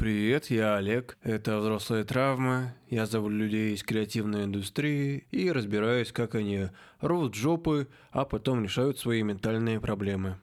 Привет, я Олег. Это «Взрослые травмы». Я зову людей из креативной индустрии и разбираюсь, как они рвут жопы, а потом решают свои ментальные проблемы.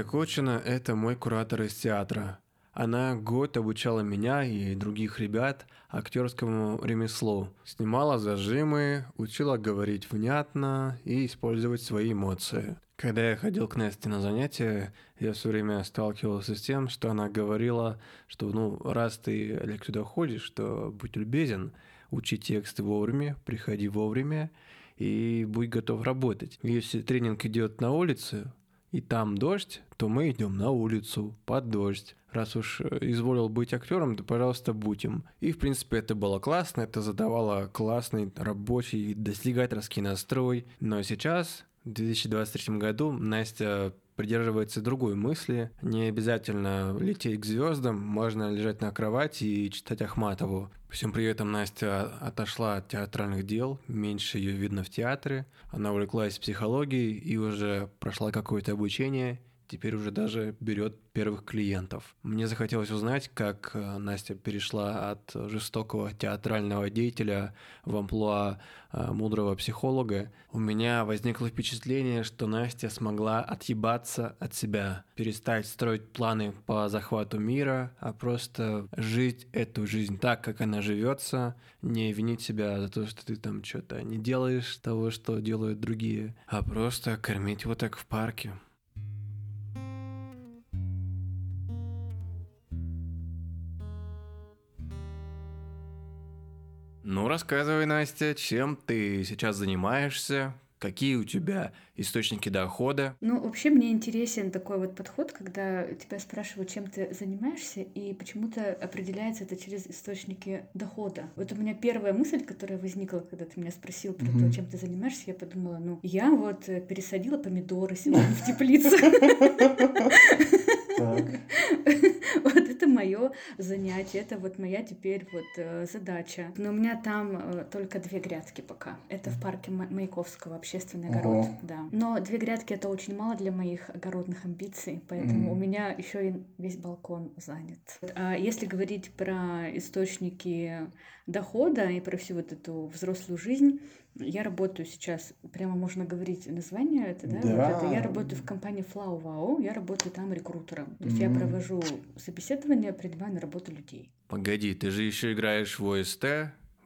Настя Кочина – это мой куратор из театра. Она год обучала меня и других ребят актерскому ремеслу. Снимала зажимы, учила говорить внятно и использовать свои эмоции. Когда я ходил к Насте на занятия, я все время сталкивался с тем, что она говорила, что ну раз ты, сюда ходишь, то будь любезен, учи тексты вовремя, приходи вовремя и будь готов работать. Если тренинг идет на улице, и там дождь, то мы идем на улицу под дождь. Раз уж э, изволил быть актером, то, пожалуйста, будь им. И, в принципе, это было классно, это задавало классный рабочий достигательский настрой. Но сейчас, в 2023 году, Настя придерживается другой мысли. Не обязательно лететь к звездам, можно лежать на кровати и читать Ахматову. Всем приветом Настя отошла от театральных дел, меньше ее видно в театре. Она увлеклась психологией и уже прошла какое-то обучение теперь уже даже берет первых клиентов. Мне захотелось узнать, как э, Настя перешла от жестокого театрального деятеля в амплуа э, мудрого психолога. У меня возникло впечатление, что Настя смогла отъебаться от себя, перестать строить планы по захвату мира, а просто жить эту жизнь так, как она живется, не винить себя за то, что ты там что-то не делаешь того, что делают другие, а просто кормить вот так в парке. Ну, рассказывай, Настя, чем ты сейчас занимаешься, Какие у тебя источники дохода? Ну, вообще мне интересен такой вот подход, когда тебя спрашивают, чем ты занимаешься, и почему-то определяется это через источники дохода. Вот у меня первая мысль, которая возникла, когда ты меня спросил про mm-hmm. то, чем ты занимаешься, я подумала, ну, я вот пересадила помидоры сегодня в теплицу. Мое занятие, это вот моя теперь вот э, задача. Но у меня там э, только две грядки пока. Это в парке Маяковского общественный огород, да. Но две грядки это очень мало для моих огородных амбиций, поэтому у меня еще и весь балкон занят. А если говорить про источники дохода и про всю вот эту взрослую жизнь, я работаю сейчас, прямо можно говорить название это, да? да. Вот это. Я работаю в компании Flow Wow, я работаю там рекрутером. То есть mm. я провожу собеседование, принимаю на работу людей. Погоди, ты же еще играешь в ОСТ,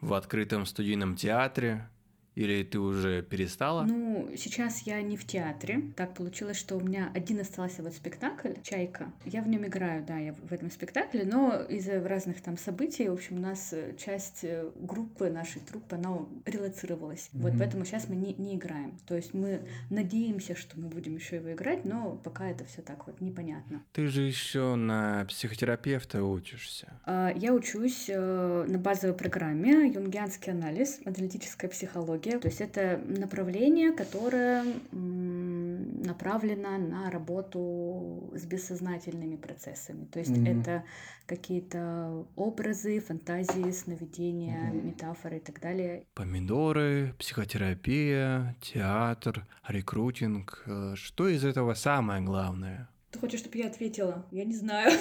в открытом студийном театре. Или ты уже перестала? Ну, сейчас я не в театре. Так получилось, что у меня один остался вот спектакль «Чайка». Я в нем играю, да, я в этом спектакле, но из-за разных там событий, в общем, у нас э, часть э, группы нашей труппы, она релацировалась. Mm-hmm. Вот поэтому сейчас мы не, не играем. То есть мы надеемся, что мы будем еще его играть, но пока это все так вот непонятно. Ты же еще на психотерапевта учишься. А, я учусь э, на базовой программе «Юнгианский анализ», аналитическая психология психология. То есть это направление, которое направлено на работу с бессознательными процессами. То есть mm-hmm. это какие-то образы, фантазии, сновидения, mm-hmm. метафоры и так далее. Помидоры, психотерапия, театр, рекрутинг. Э, что из этого самое главное? Ты хочешь, чтобы я ответила? Я не знаю.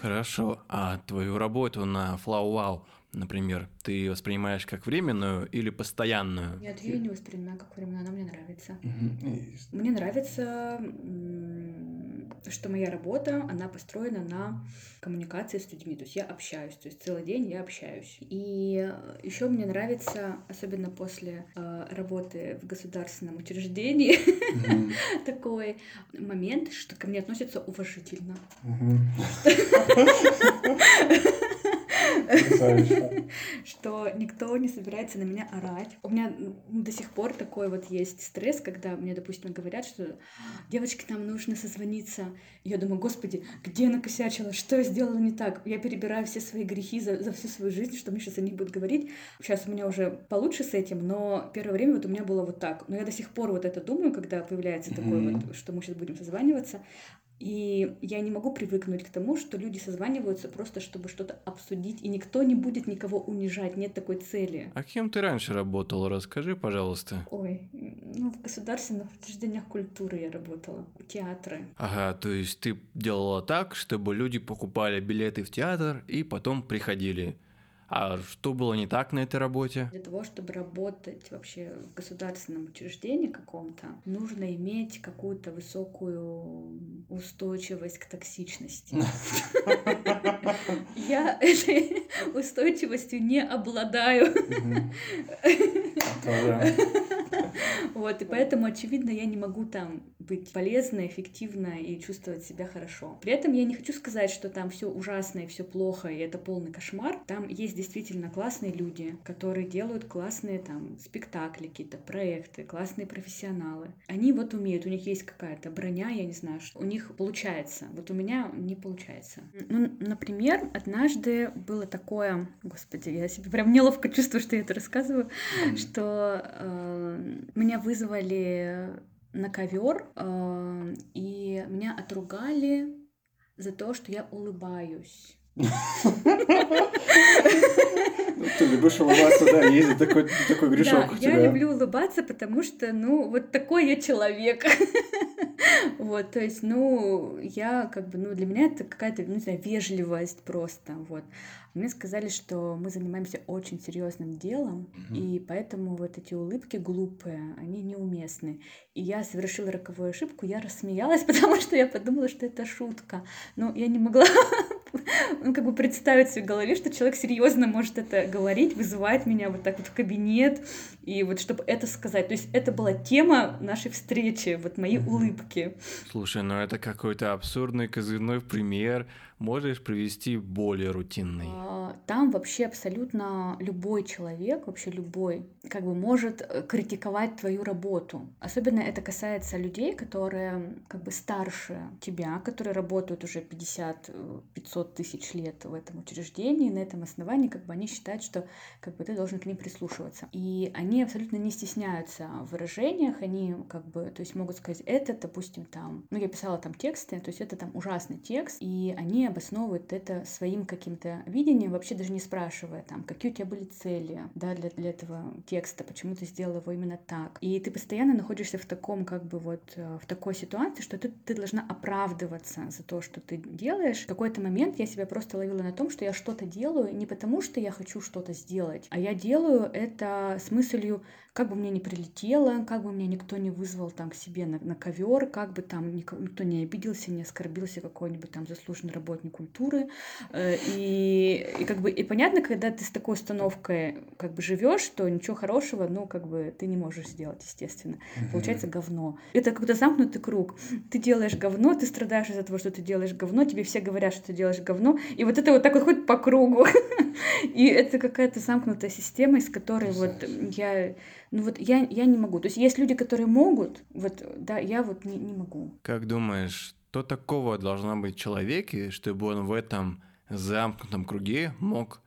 Хорошо. А твою работу на Flow Wow например, ты воспринимаешь как временную или постоянную? Нет, я ее не воспринимаю как временную, она мне нравится. Мне нравится, что моя работа, она построена на коммуникации с людьми, то есть я общаюсь, то есть целый день я общаюсь. И еще мне нравится, особенно после э, работы в государственном учреждении, такой момент, что ко мне относятся уважительно. что никто не собирается на меня орать. У меня до сих пор такой вот есть стресс, когда мне, допустим, говорят, что девочки, нам нужно созвониться. Я думаю, господи, где я накосячила, что я сделала не так? Я перебираю все свои грехи за, за всю свою жизнь, что мне сейчас о них будут говорить. Сейчас у меня уже получше с этим, но первое время вот у меня было вот так. Но я до сих пор вот это думаю, когда появляется такое вот, что мы сейчас будем созваниваться. И я не могу привыкнуть к тому, что люди созваниваются просто, чтобы что-то обсудить, и никто не будет никого унижать, нет такой цели. А кем ты раньше работала? Расскажи, пожалуйста. Ой, ну, в государственных учреждениях культуры я работала, театры. Ага, то есть ты делала так, чтобы люди покупали билеты в театр и потом приходили. А что было не так на этой работе? Для того, чтобы работать вообще в государственном учреждении каком-то, нужно иметь какую-то высокую устойчивость к токсичности. Я этой устойчивостью не обладаю. Вот, и поэтому, очевидно, я не могу там быть полезной, эффективной и чувствовать себя хорошо. При этом я не хочу сказать, что там все ужасно и все плохо, и это полный кошмар. Там есть действительно классные люди, которые делают классные там спектакли, какие-то проекты, классные профессионалы. Они вот умеют, у них есть какая-то броня, я не знаю, что у них получается. Вот у меня не получается. Ну, например, однажды было такое, господи, я себе прям неловко чувствую, что я это рассказываю, что э, меня вызвали на ковер, э, и меня отругали за то, что я улыбаюсь. Ты любишь улыбаться, да, есть такой, такой грешок да, у тебя. я люблю улыбаться, потому что, ну, вот такой я человек. Вот, то есть, ну, я как бы, ну, для меня это какая-то, ну, не знаю, вежливость просто, вот. Мне сказали, что мы занимаемся очень серьезным делом, mm-hmm. и поэтому вот эти улыбки глупые, они неуместны. И я совершила роковую ошибку, я рассмеялась, потому что я подумала, что это шутка. Но я не могла ну, как бы представить в своей голове, что человек серьезно может это говорить, вызывать меня вот так вот в кабинет, и вот чтобы это сказать. То есть это была тема нашей встречи, вот мои улыбки. Слушай, ну это какой-то абсурдный козырной пример Можешь привести более рутинный? А, там вообще абсолютно любой человек, вообще любой, как бы может э, критиковать твою работу. Особенно это касается людей, которые как бы старше тебя, которые работают уже 50-500 э, тысяч лет в этом учреждении. На этом основании как бы они считают, что как бы ты должен к ним прислушиваться. И они абсолютно не стесняются в выражениях, они как бы, то есть могут сказать, это, допустим, там, ну я писала там тексты, то есть это там ужасный текст, и они обосновывает это своим каким-то видением, вообще даже не спрашивая, там, какие у тебя были цели, да, для, для этого текста, почему ты сделал его именно так. И ты постоянно находишься в таком, как бы вот, э, в такой ситуации, что ты, ты должна оправдываться за то, что ты делаешь. В какой-то момент я себя просто ловила на том, что я что-то делаю не потому, что я хочу что-то сделать, а я делаю это с мыслью, как бы мне не прилетело, как бы меня никто не вызвал там к себе на, на ковер, как бы там никто, не обиделся, не оскорбился какой-нибудь там заслуженный работник культуры. Э, и, и как бы и понятно, когда ты с такой установкой как бы живешь, что ничего хорошего, ну, как бы ты не можешь сделать, естественно. Получается говно. Это какой-то замкнутый круг. Ты делаешь говно, ты страдаешь из-за того, что ты делаешь говно, тебе все говорят, что ты делаешь говно, и вот это вот так вот ходит по кругу. И это какая-то замкнутая система, из которой вот я ну вот я, я не могу. То есть есть люди, которые могут, вот, да, я вот не, не могу. Как думаешь, что такого должно быть в человеке, чтобы он в этом замкнутом круге мог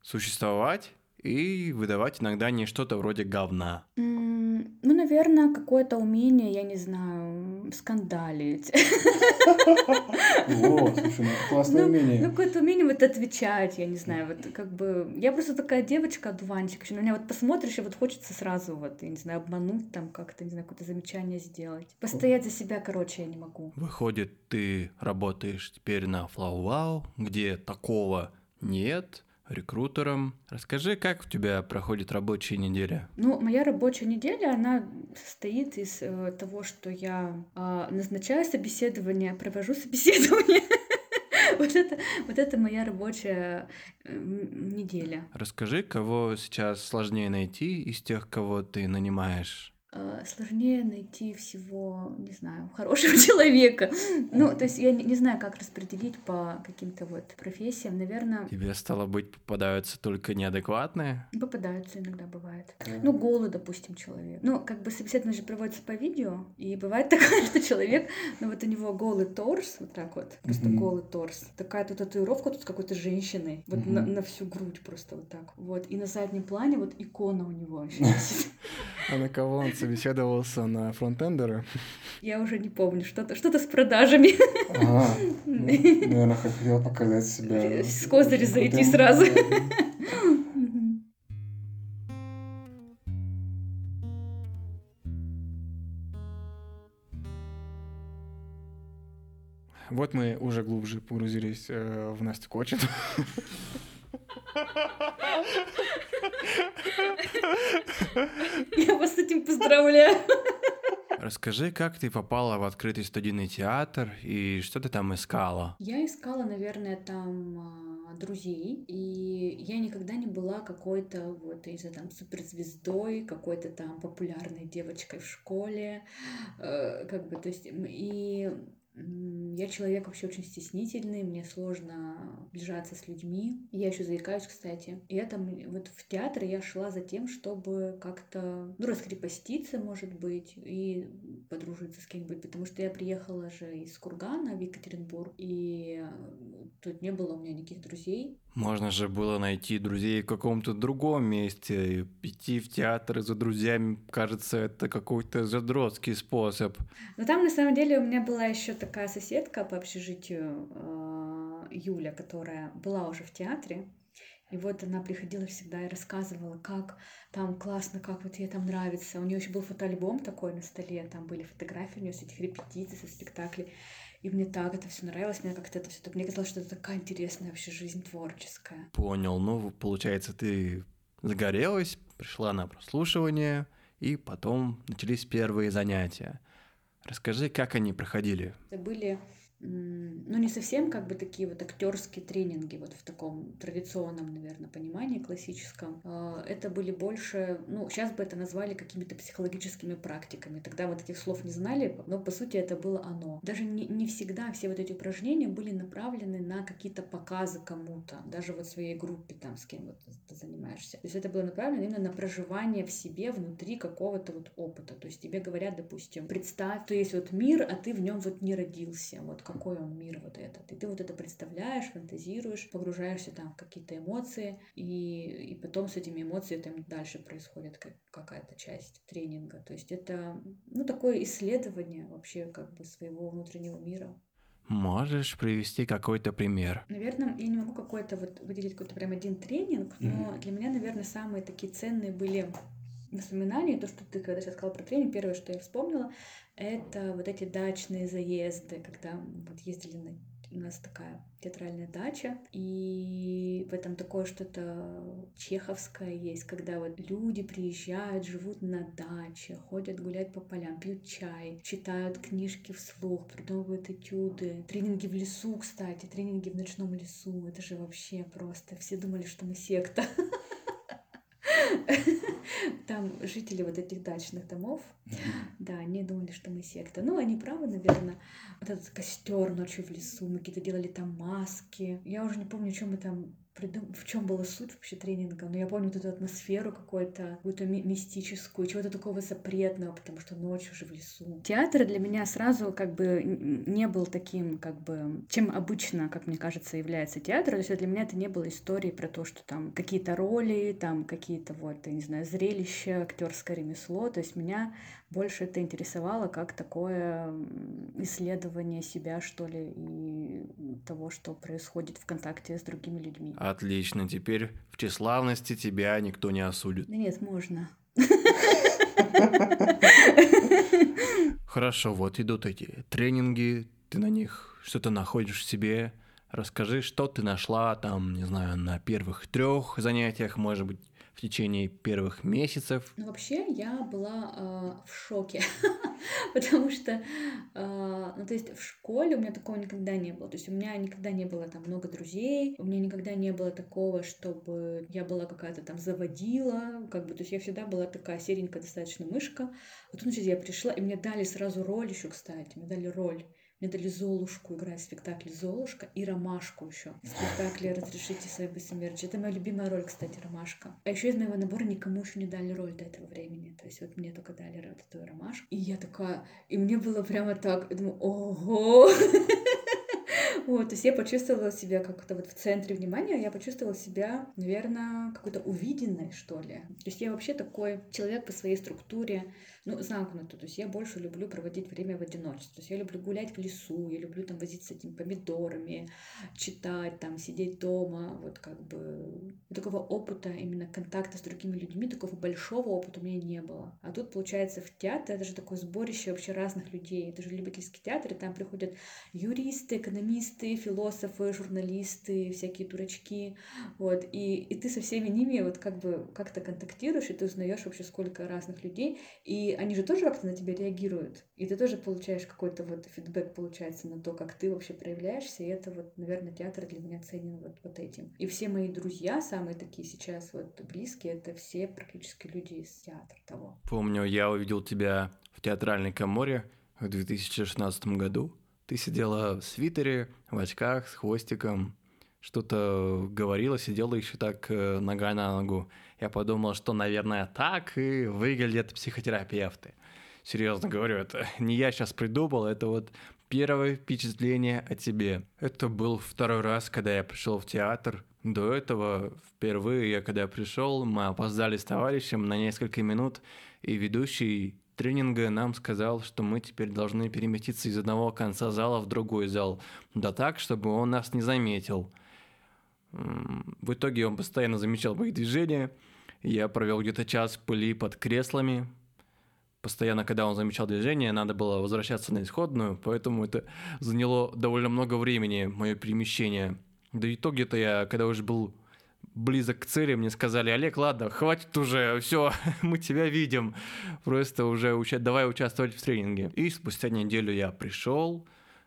существовать и выдавать иногда не что-то вроде говна? Mm, ну, наверное, какое-то умение, я не знаю, скандалить. О, слушай, ну классное ну, умение. Ну, какое-то умение вот отвечать, я не знаю, вот как бы... Я просто такая девочка, одуванчик, на меня вот посмотришь, и вот хочется сразу вот, я не знаю, обмануть там как-то, не знаю, какое-то замечание сделать. Постоять за себя, короче, я не могу. Выходит, ты работаешь теперь на FlowWow, где такого нет, рекрутером. Расскажи, как у тебя проходит рабочая неделя? Ну, моя рабочая неделя, она состоит из э, того, что я э, назначаю собеседование, провожу собеседование. Вот это, вот это моя рабочая э, неделя. Расскажи, кого сейчас сложнее найти из тех, кого ты нанимаешь? Э, сложнее найти всего, не знаю, хорошего человека. Ну, то есть я не, не знаю, как распределить по каким-то вот профессиям. Наверное, Тебе, стало быть, попадаются только неадекватные? попадаются иногда бывает. Ну, голый, допустим, человек. Ну, как бы собеседование же проводится по видео, и бывает такое, что человек, ну вот у него голый торс, вот так вот, просто Мгм. голый торс. Такая тут татуировка тут с какой-то женщиной, вот на, на всю грудь просто вот так. Вот, и на заднем плане вот икона у него. А на кого он собеседовался? На фронтендера? Я уже не помню, что-то что-то с продажами. Ага. Ну, Наверное, хотел показать себя. С козыря зайти сразу. Вот мы уже глубже погрузились э, в Настю Кочин. Я вас с этим поздравляю. Расскажи, как ты попала в открытый студийный театр и что ты там искала? Я искала, наверное, там а, друзей, и я никогда не была какой-то вот, знаю, там суперзвездой, какой-то там популярной девочкой в школе, э, как бы, то есть, и я человек вообще очень стеснительный, мне сложно сближаться с людьми. Я еще заикаюсь, кстати. И это вот в театр я шла за тем, чтобы как-то, ну, раскрепоститься, может быть, и подружиться с кем-нибудь, потому что я приехала же из Кургана в Екатеринбург, и э, тут не было у меня никаких друзей. Можно же было найти друзей в каком-то другом месте. Идти в театр за друзьями, кажется, это какой-то задротский способ. Но там, на самом деле, у меня была еще такая соседка по общежитию, э, Юля, которая была уже в театре. И вот она приходила всегда и рассказывала, как там классно, как вот ей там нравится. У нее еще был фотоальбом такой на столе, там были фотографии у нее с этих репетиций, со спектаклей. И мне так это все нравилось, мне как-то это все так, мне казалось, что это такая интересная вообще жизнь творческая. Понял. Ну, получается, ты загорелась, пришла на прослушивание, и потом начались первые занятия. Расскажи, как они проходили. Это были, ну, не совсем как бы такие вот актерские тренинги, вот в таком традиционном, наверное, понимании классическом. А, Это были больше, ну, сейчас бы это назвали какими-то психологическими практиками. Тогда вот этих слов не знали, но по сути это было оно. Даже не, не всегда все вот эти упражнения были направлены на какие-то показы кому-то, даже вот своей группе там, с кем вот ты занимаешься. То есть это было направлено именно на проживание в себе внутри какого-то вот опыта. То есть тебе говорят, допустим, представь, что есть вот мир, а ты в нем вот не родился. Вот какой он мир вот этот. И ты вот это представляешь, фантазируешь, погружаешься там в какие-то эмоции, и, и потом с этими эмоциями там дальше происходит как- какая-то часть тренинга. То есть это, ну, такое исследование вообще как бы своего внутреннего мира. Можешь привести какой-то пример? Наверное, я не могу какой-то вот выделить какой-то прям один тренинг, но для меня, наверное, самые такие ценные были воспоминания. То, что ты когда сейчас сказала про тренинг, первое, что я вспомнила, это вот эти дачные заезды, когда вот ездили на у нас такая театральная дача, и в этом такое что-то чеховское есть, когда вот люди приезжают, живут на даче, ходят гулять по полям, пьют чай, читают книжки вслух, придумывают этюды. Тренинги в лесу, кстати, тренинги в ночном лесу, это же вообще просто. Все думали, что мы секта. Там жители вот этих дачных домов, да, они думали, что мы секта. Ну, они правы, наверное. Вот этот костер ночью в лесу, мы какие-то делали там маски. Я уже не помню, что мы там придум... в чем была суть вообще тренинга, но я помню вот эту атмосферу какую-то, какую-то ми- мистическую, чего-то такого запретного, потому что ночью же в лесу. Театр для меня сразу как бы не был таким, как бы, чем обычно, как мне кажется, является театр. То есть для меня это не было историей про то, что там какие-то роли, там какие-то вот, я не знаю, зрелища, актерское ремесло. То есть меня больше это интересовало как такое исследование себя, что ли, и того, что происходит в контакте с другими людьми. Отлично, теперь в тщеславности тебя никто не осудит. Да нет, можно. Хорошо, вот идут эти тренинги, ты на них что-то находишь в себе. Расскажи, что ты нашла там, не знаю, на первых трех занятиях, может быть, в течение первых месяцев? Ну, вообще, я была э, в шоке, потому что, э, ну, то есть в школе у меня такого никогда не было. То есть у меня никогда не было там много друзей, у меня никогда не было такого, чтобы я была какая-то там заводила, как бы, то есть я всегда была такая серенькая достаточно мышка. Вот, значит, я пришла, и мне дали сразу роль еще, кстати, мне дали роль мне дали Золушку играть в спектакле «Золушка» и Ромашку еще в спектакле «Разрешите свою бессмертие». Это моя любимая роль, кстати, Ромашка. А еще из моего набора никому еще не дали роль до этого времени. То есть вот мне только дали вот эту Ромашку. И я такая... И мне было прямо так... Я думаю, ого! Вот, то есть я почувствовала себя как-то вот в центре внимания, я почувствовала себя, наверное, какой-то увиденной, что ли. То есть я вообще такой человек по своей структуре, ну, замкнутый. То есть я больше люблю проводить время в одиночестве. То есть я люблю гулять в лесу, я люблю там возиться этими помидорами, читать, там, сидеть дома. Вот как бы такого опыта, именно контакта с другими людьми, такого большого опыта у меня не было. А тут, получается, в театре это же такое сборище вообще разных людей. Это же любительский театр, и там приходят юристы, экономисты, философы, журналисты, всякие дурачки. Вот. И, и ты со всеми ними вот как бы как-то контактируешь, и ты узнаешь вообще сколько разных людей. И они же тоже как-то на тебя реагируют. И ты тоже получаешь какой-то вот фидбэк, получается, на то, как ты вообще проявляешься. И это вот, наверное, театр для меня ценен вот, вот этим. И все мои друзья, самые такие сейчас вот близкие, это все практически люди из театра того. Помню, я увидел тебя в театральной коморе в 2016 году. Ты сидела в свитере, в очках, с хвостиком, что-то говорила, сидела еще так э, нога на ногу. Я подумал, что, наверное, так и выглядят психотерапевты. Серьезно говорю, это не я сейчас придумал, это вот первое впечатление о тебе. Это был второй раз, когда я пришел в театр. До этого впервые я когда пришел, мы опоздали с товарищем на несколько минут, и ведущий тренинга нам сказал, что мы теперь должны переместиться из одного конца зала в другой зал, да так, чтобы он нас не заметил. В итоге он постоянно замечал мои движения. Я провел где-то час пыли под креслами. Постоянно, когда он замечал движение, надо было возвращаться на исходную, поэтому это заняло довольно много времени, мое перемещение. Да и то где-то я, когда уже был близок к цели, мне сказали, Олег, ладно, хватит уже, все, мы тебя видим, просто уже уча- давай участвовать в тренинге. И спустя неделю я пришел,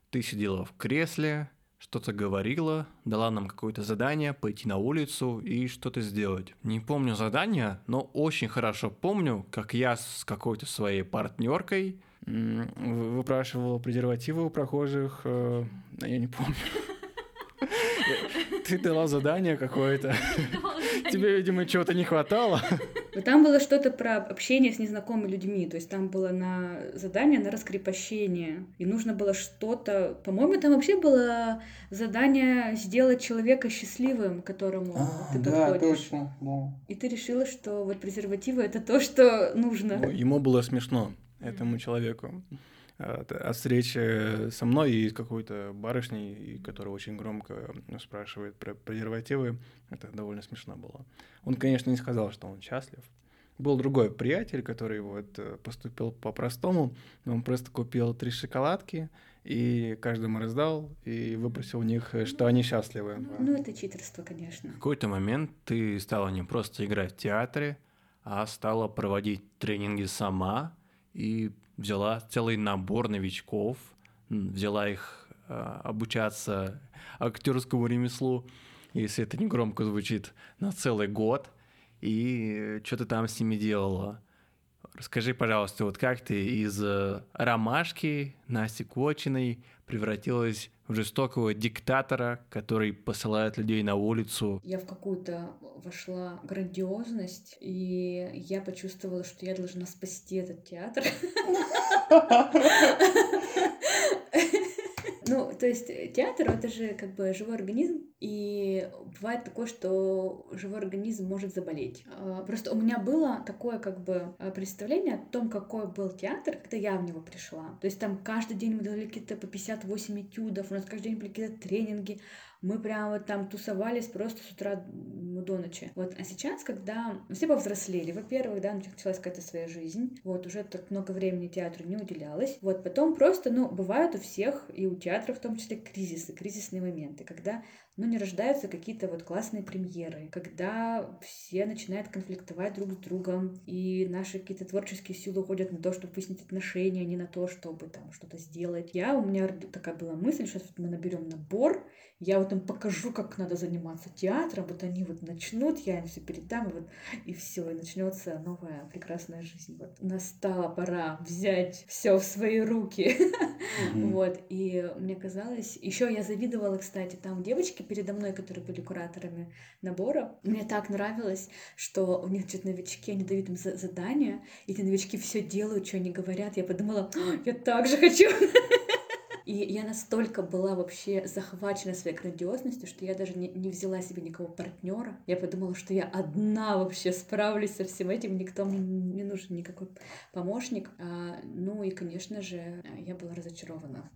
ты сидела в кресле, что-то говорила, дала нам какое-то задание пойти на улицу и что-то сделать. Не помню задание, но очень хорошо помню, как я с какой-то своей партнеркой выпрашивал презервативы у прохожих, э, я не помню. Ты дала задание какое-то. Тебе, видимо, чего-то не хватало. Но там было что-то про общение с незнакомыми людьми. То есть там было на задание на раскрепощение. И нужно было что-то... По-моему, там вообще было задание сделать человека счастливым, которому а, ты да, подходишь. точно, да. И ты решила, что вот презервативы — это то, что нужно. Ну, ему было смешно, этому человеку от, от встречи со мной и какой-то барышней, которая очень громко спрашивает про презервативы. Это довольно смешно было. Он, конечно, не сказал, что он счастлив. Был другой приятель, который вот э, поступил по-простому. Он просто купил три шоколадки и каждому раздал и выпросил у них, э, что они счастливы. Ну, ну это читерство, конечно. В какой-то момент ты стала не просто играть в театре, а стала проводить тренинги сама и взяла целый набор новичков, взяла их э, обучаться актерскому ремеслу, если это не громко звучит, на целый год. И что ты там с ними делала? Расскажи, пожалуйста, вот как ты из э, ромашки Насти Кочиной превратилась в жестокого диктатора, который посылает людей на улицу. Я в какую-то вошла грандиозность, и я почувствовала, что я должна спасти этот театр. Ну, то есть театр это же как бы живой организм, и бывает такое, что живой организм может заболеть. А, просто у меня было такое как бы а, представление о том, какой был театр, когда я в него пришла. То есть там каждый день мы делали какие-то по 58 этюдов, у нас каждый день были какие-то тренинги, мы прямо вот там тусовались просто с утра до ночи. Вот, а сейчас, когда все повзрослели, во-первых, да, началась какая-то своя жизнь, вот, уже так много времени театру не уделялось, вот, потом просто, ну, бывают у всех, и у театра в том числе, кризисы, кризисные моменты, когда, ну, не рождаются какие-то вот классные премьеры, когда все начинают конфликтовать друг с другом, и наши какие-то творческие силы уходят на то, чтобы выяснить отношения, а не на то, чтобы там что-то сделать. Я, у меня такая была мысль, что мы наберем набор, я вот им покажу, как надо заниматься театром, вот они вот начнут, я им все передам, и, вот, и все, и начнется новая прекрасная жизнь. Вот настала пора взять все в свои руки. Вот, и мне казалось, еще я завидовала, кстати, там девочки передо мной, которые были кураторами набора, мне так нравилось, что у них что-то новички, они дают им задания, и эти новички все делают, что они говорят. Я подумала, я так же хочу. И я настолько была вообще захвачена своей грандиозностью, что я даже не, не взяла себе никого партнера. Я подумала, что я одна вообще справлюсь со всем этим, никто мне не нужен никакой помощник. А, ну и, конечно же, я была разочарована.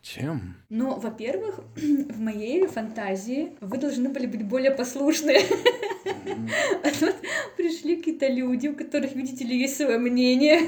Чем? Ну, во-первых, в моей фантазии вы должны были быть более послушны. А тут пришли какие-то люди, у которых, видите ли, есть свое мнение.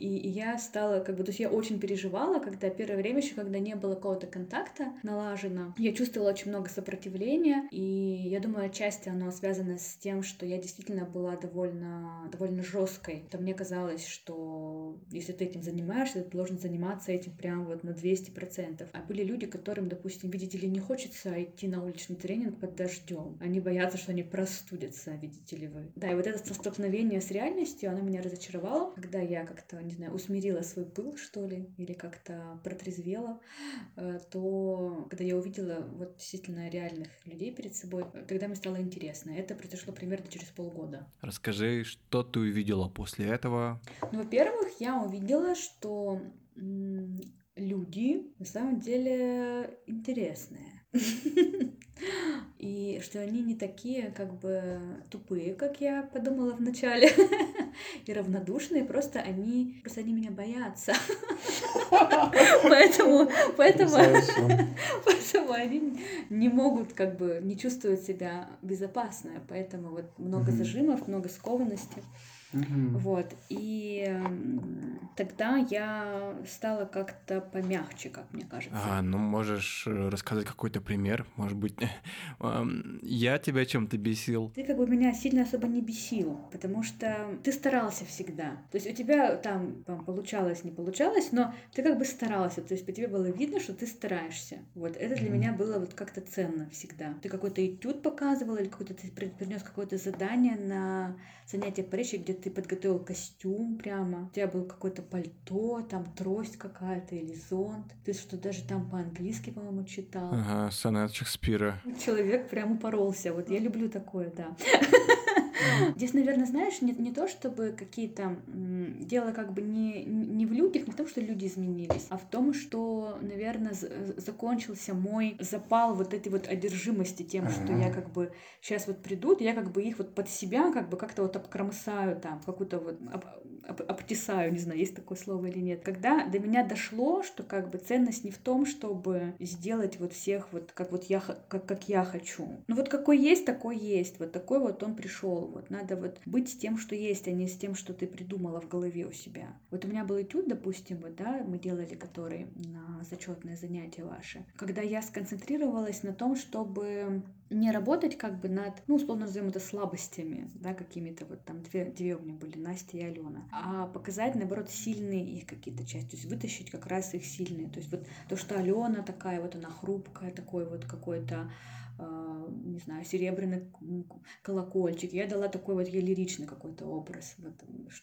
И я стала, как бы, то есть я очень переживала, когда первое время еще, когда не было какого-то контакта налажено, я чувствовала очень много сопротивления, и я думаю, отчасти оно связано с тем, что я действительно была довольно, довольно жесткой. То мне казалось, что если ты этим занимаешься, ты должен заниматься этим прям вот на 200%. А были люди, которым, допустим, видите ли, не хочется идти на уличный тренинг под дождем. Они боятся, что они простудятся, видите ли вы. Да, и вот это столкновение с реальностью, оно меня разочаровало, когда я как-то не знаю, усмирила свой пыл, что ли, или как-то протрезвела, э, то когда я увидела вот действительно реальных людей перед собой, тогда мне стало интересно. Это произошло примерно через полгода. Расскажи, что ты увидела после этого? Ну, во-первых, я увидела, что люди на самом деле интересные. И что они не такие как бы тупые, как я подумала вначале, и равнодушные, просто они, просто они меня боятся. Поэтому, поэтому, поэтому они не могут как бы не чувствовать себя безопасно, поэтому вот много зажимов, много скованности. Угу. Вот. И тогда я стала как-то помягче, как мне кажется. А, ну можешь э, рассказать какой-то пример? Может быть, я тебя чем-то бесил? Ты как бы меня сильно особо не бесил, потому что ты старался всегда. То есть у тебя там, там получалось, не получалось, но ты как бы старался. То есть по тебе было видно, что ты стараешься. Вот это для mm меня было вот как-то ценно всегда. Ты какой-то этюд показывал или какой-то ты принес какое-то задание на занятие по речи, где ты подготовил костюм прямо, у тебя был какое-то пальто, там трость какая-то или зонт. Ты что даже там по-английски, по-моему, читал. Ага, сонет Шекспира. Человек прям упоролся. Вот я люблю такое, да. Здесь, наверное, знаешь, не, не то, чтобы какие-то дело как бы не, не в людях, не в том, что люди изменились, а в том, что, наверное, закончился мой запал вот этой вот одержимости тем, uh-huh. что я как бы сейчас вот придут, я как бы их вот под себя как бы как-то вот обкромсаю там, какую-то вот об, об, обтесаю, не знаю, есть такое слово или нет. Когда до меня дошло, что как бы ценность не в том, чтобы сделать вот всех вот как вот я, как, как я хочу. Ну вот какой есть, такой есть. Вот такой вот он пришел. Вот надо вот быть с тем, что есть, а не с тем, что ты придумала в голове у себя. Вот у меня был этюд, допустим, вот, да, мы делали который на зачетное занятие ваше. Когда я сконцентрировалась на том, чтобы не работать как бы над, ну, условно назовем это слабостями, да, какими-то вот там две, две у меня были, Настя и Алена, а показать, наоборот, сильные их какие-то части, то есть вытащить как раз их сильные, то есть вот то, что Алена такая вот, она хрупкая, такой вот какой-то не знаю, серебряный колокольчик. Я дала такой вот ей лиричный какой-то образ, вот,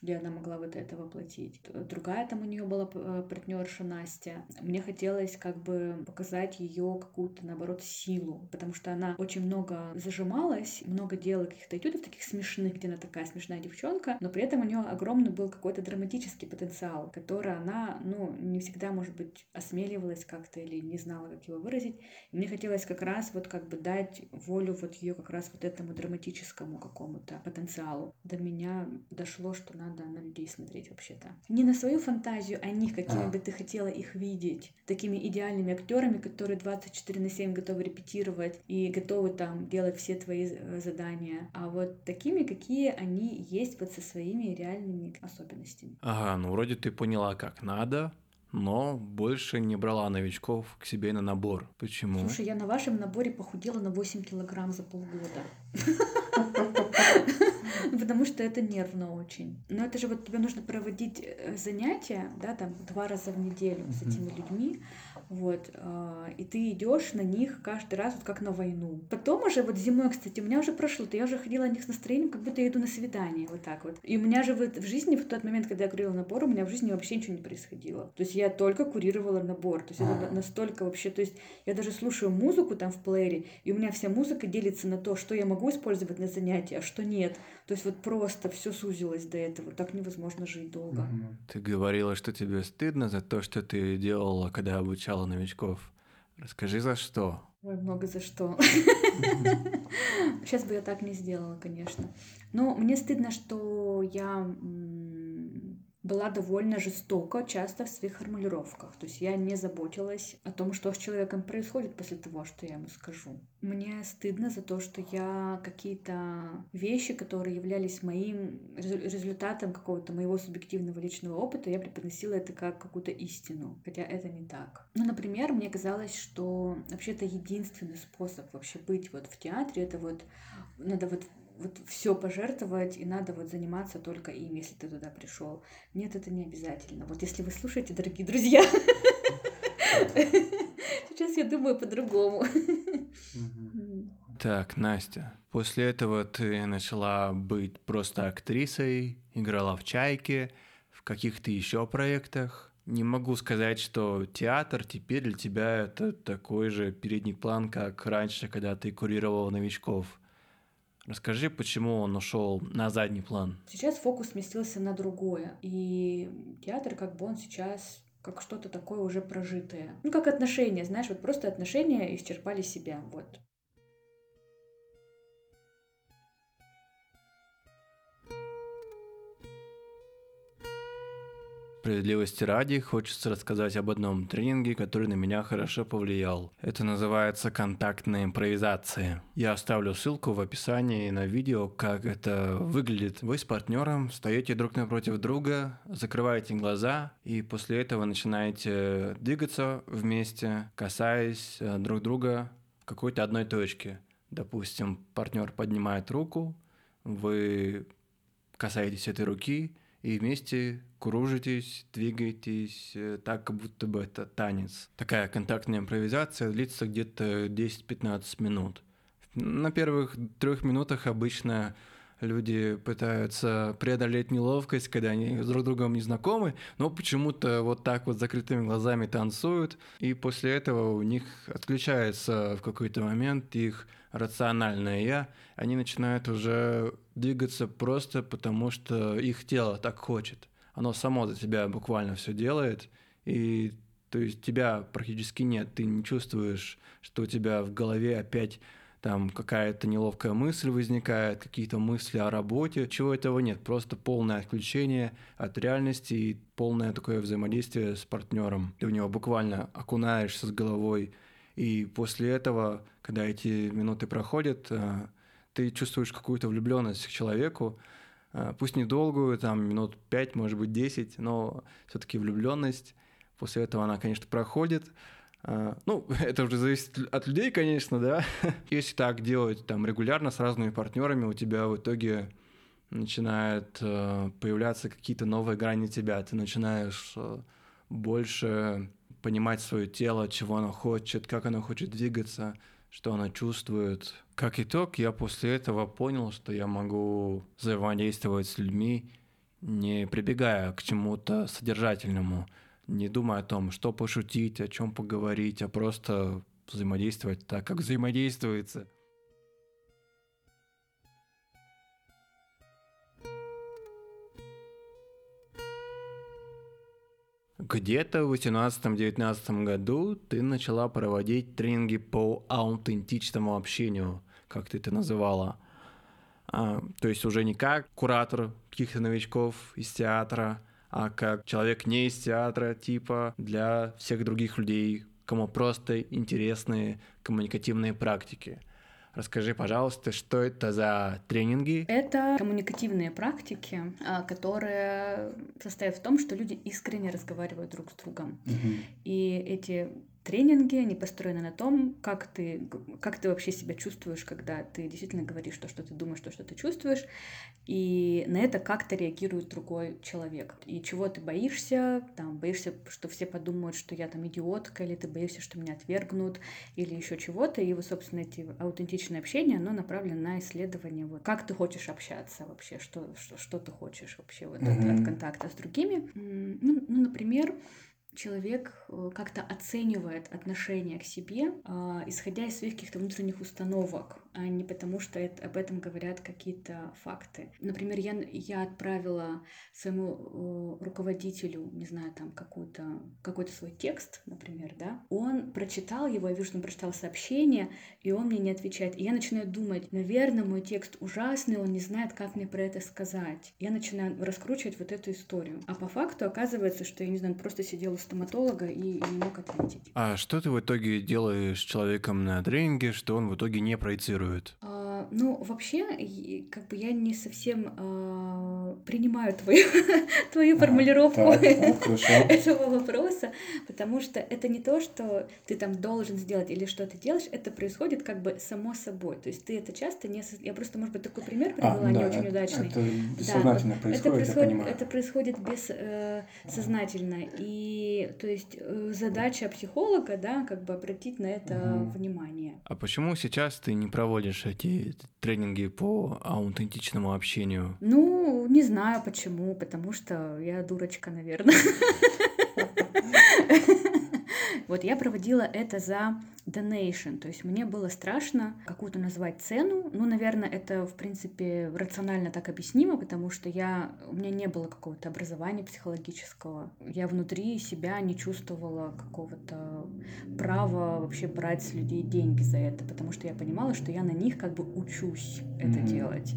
где она могла вот это воплотить. Другая там у нее была э, партнерша Настя. Мне хотелось как бы показать ее какую-то, наоборот, силу, потому что она очень много зажималась, много делала каких-то этюдов таких смешных, где она такая смешная девчонка, но при этом у нее огромный был какой-то драматический потенциал, который она, ну, не всегда, может быть, осмеливалась как-то или не знала, как его выразить. И мне хотелось как раз вот как бы дать волю вот ее как раз вот этому драматическому какому-то потенциалу. До меня дошло, что надо на людей смотреть вообще-то. Не на свою фантазию о них, какими а. бы ты хотела их видеть. Такими идеальными актерами, которые 24 на 7 готовы репетировать и готовы там делать все твои э, задания. А вот такими, какие они есть вот со своими реальными особенностями. Ага, ну вроде ты поняла, как надо, но больше не брала новичков к себе на набор. Почему? Слушай, я на вашем наборе похудела на 8 килограмм за полгода. Потому что это нервно очень. Но это же вот тебе нужно проводить э, занятия, да, там два раза в неделю с этими людьми. Вот, а, и ты идешь на них каждый раз вот как на войну. Потом уже вот зимой, кстати, у меня уже прошло, то я уже ходила на них с настроением, как будто я иду на свидание, вот так вот. И у меня же вот в жизни, в тот момент, когда я курила набор, у меня в жизни вообще ничего не происходило. То есть я только курировала набор. То есть это настолько вообще, то есть я даже слушаю музыку там в плеере, и у меня вся музыка делится на то, что я могу использовать на занятии, а что нет. То есть вот просто все сузилось до этого. Так невозможно жить долго. Ты говорила, что тебе стыдно за то, что ты делала, когда обучала новичков. Расскажи, за что? Ой, много за что. Сейчас бы я так не сделала, конечно. Но мне стыдно, что я была довольно жестока часто в своих формулировках. То есть я не заботилась о том, что с человеком происходит после того, что я ему скажу. Мне стыдно за то, что я какие-то вещи, которые являлись моим результатом какого-то моего субъективного личного опыта, я преподносила это как какую-то истину, хотя это не так. Ну, например, мне казалось, что вообще это единственный способ вообще быть вот в театре, это вот надо вот вот все пожертвовать, и надо вот заниматься только им, если ты туда пришел. Нет, это не обязательно. Вот если вы слушаете, дорогие друзья, сейчас я думаю по-другому. Так, Настя, после этого ты начала быть просто актрисой, играла в «Чайке», в каких-то еще проектах. Не могу сказать, что театр теперь для тебя это такой же передний план, как раньше, когда ты курировал новичков. Расскажи, почему он ушел на задний план? Сейчас фокус сместился на другое. И театр, как бы он сейчас как что-то такое уже прожитое. Ну, как отношения, знаешь, вот просто отношения исчерпали себя, вот. Справедливости ради, хочется рассказать об одном тренинге, который на меня хорошо повлиял. Это называется контактная импровизация. Я оставлю ссылку в описании на видео, как это выглядит. Вы с партнером встаете друг напротив друга, закрываете глаза и после этого начинаете двигаться вместе, касаясь э, друг друга в какой-то одной точке. Допустим, партнер поднимает руку, вы касаетесь этой руки, и вместе кружитесь, двигаетесь э, так, как будто бы это танец. Такая контактная импровизация длится где-то 10-15 минут. На первых трех минутах обычно люди пытаются преодолеть неловкость, когда они с друг другом не знакомы, но почему-то вот так вот закрытыми глазами танцуют, и после этого у них отключается в какой-то момент их рациональное «я», они начинают уже двигаться просто потому, что их тело так хочет. Оно само за тебя буквально все делает, и то есть тебя практически нет, ты не чувствуешь, что у тебя в голове опять там какая-то неловкая мысль возникает, какие-то мысли о работе, чего этого нет, просто полное отключение от реальности и полное такое взаимодействие с партнером. Ты в него буквально окунаешься с головой, и после этого, когда эти минуты проходят, э, ты чувствуешь какую-то влюбленность к человеку, э, пусть недолгую, там минут 5, может быть 10, но все-таки влюбленность. После этого она, конечно, проходит, ну, это уже зависит от людей, конечно, да. Если так делать там регулярно с разными партнерами, у тебя в итоге начинают э, появляться какие-то новые грани тебя. Ты начинаешь э, больше понимать свое тело, чего оно хочет, как оно хочет двигаться, что оно чувствует. Как итог, я после этого понял, что я могу взаимодействовать с людьми, не прибегая к чему-то содержательному, не думая о том, что пошутить, о чем поговорить, а просто взаимодействовать так, как взаимодействуется. Где-то в 18-19 году ты начала проводить тренинги по аутентичному общению, как ты это называла. А, то есть уже не как куратор каких-то новичков из театра, а как человек не из театра, типа для всех других людей, кому просто интересны коммуникативные практики. Расскажи, пожалуйста, что это за тренинги? Это коммуникативные практики, а, которые состоят в том, что люди искренне разговаривают друг с другом. Мгм. И эти тренинги, они построены на том, как ты, как ты вообще себя чувствуешь, когда ты действительно говоришь то, что ты думаешь, то, что ты чувствуешь, и на это как-то реагирует другой человек. И чего ты боишься, там, боишься, что все подумают, что я там идиотка, или ты боишься, что меня отвергнут, или еще чего-то. И вот, собственно, эти аутентичное общение, оно направлено на исследование, вот, как ты хочешь общаться вообще, что, что, что ты хочешь вообще вот, от, Мгм. от контакта с другими. Ну, ну, например, человек э, как-то оценивает отношение к себе, а, исходя из своих каких-то внутренних установок, а не потому, что это, об этом говорят какие-то факты. Например, я, я отправила своему э, руководителю, не знаю, там какую-то, какой-то свой текст, например, да, он прочитал его, я вижу, что он прочитал сообщение, и он мне не отвечает. И я начинаю думать, наверное, мой текст ужасный, он не знает, как мне про это сказать. Я начинаю раскручивать вот эту историю. А по факту оказывается, что, я не знаю, просто сидел у стоматолога и не мог ответить. А что ты в итоге делаешь с человеком на тренинге, что он в итоге не проецирует? А, ну, вообще, как бы я не совсем а, принимаю твою, твою Ага, формулировку так, так, хорошо. этого вопроса, потому что это не то, что ты там должен сделать или что ты делаешь, это происходит как бы само собой. То есть ты это часто не... осоз- Я просто, может быть, такой пример привела, А, не да, очень это- удачный. Это Да, бессознательно вот происходит, это я происходит, понимаю. это происходит бессознательно. И то есть э, задача психолога, да, как бы обратить на это Мгм. внимание. А почему сейчас ты не проводишь эти тренинги по аутентичному общению? Ну, не знаю почему, потому что я дурочка, наверное. Вот я проводила это за donation, то есть мне было страшно какую-то назвать цену. Ну, наверное, это, в принципе, рационально так объяснимо, потому что я, у меня не было какого-то образования психологического. Я внутри себя не чувствовала какого-то права вообще брать с людей деньги за это, потому что я понимала, что я на них как бы учусь это Мгм. делать.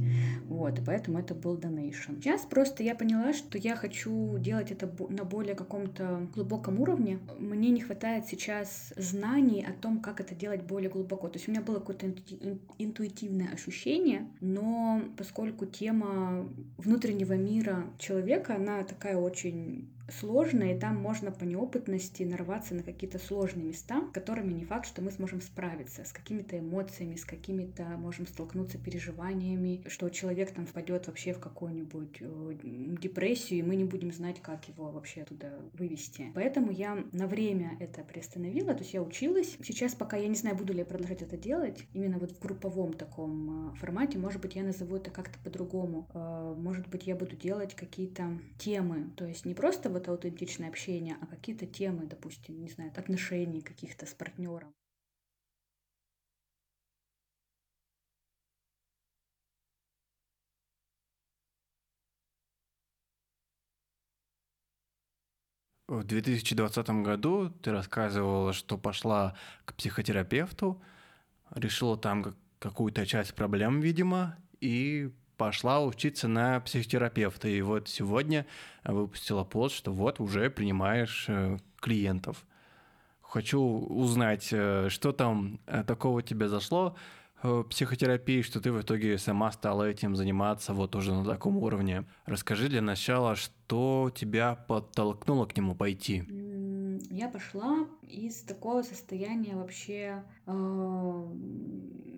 Вот, и поэтому это был donation. Сейчас просто я поняла, что я хочу делать это на более каком-то глубоком уровне. Мне не хватает сейчас знаний о том, как это делать более глубоко. То есть у меня было какое-то инту- ин- интуитивное ощущение, но поскольку тема внутреннего мира человека, она такая очень сложная, и там можно по неопытности нарваться на какие-то сложные места, которыми не факт, что мы сможем справиться, с какими-то эмоциями, с какими-то можем столкнуться переживаниями, что человек там впадет вообще в какую-нибудь э, депрессию, и мы не будем знать, как его вообще туда вывести. Поэтому я на время это приостановила, то есть я училась. Сейчас пока я не знаю, буду ли я продолжать это делать, именно вот в групповом таком э, формате, может быть, я назову это как-то по-другому. Э, Может быть, я буду делать какие-то темы, то есть не просто вот аутентичное общение, а какие-то темы, допустим, не знаю, отношений каких-то с партнером. В 2020 году ты рассказывала, что пошла к психотерапевту, решила там как- какую-то часть проблем, видимо, и пошла учиться на психотерапевта. И вот сегодня выпустила пост, что вот уже принимаешь э, клиентов. Хочу узнать, э, что там э, такого тебе зашло э, в психотерапии, что ты в итоге сама стала этим заниматься вот уже на таком уровне. Расскажи для начала, что тебя подтолкнуло к нему пойти. Я пошла из такого состояния вообще, э,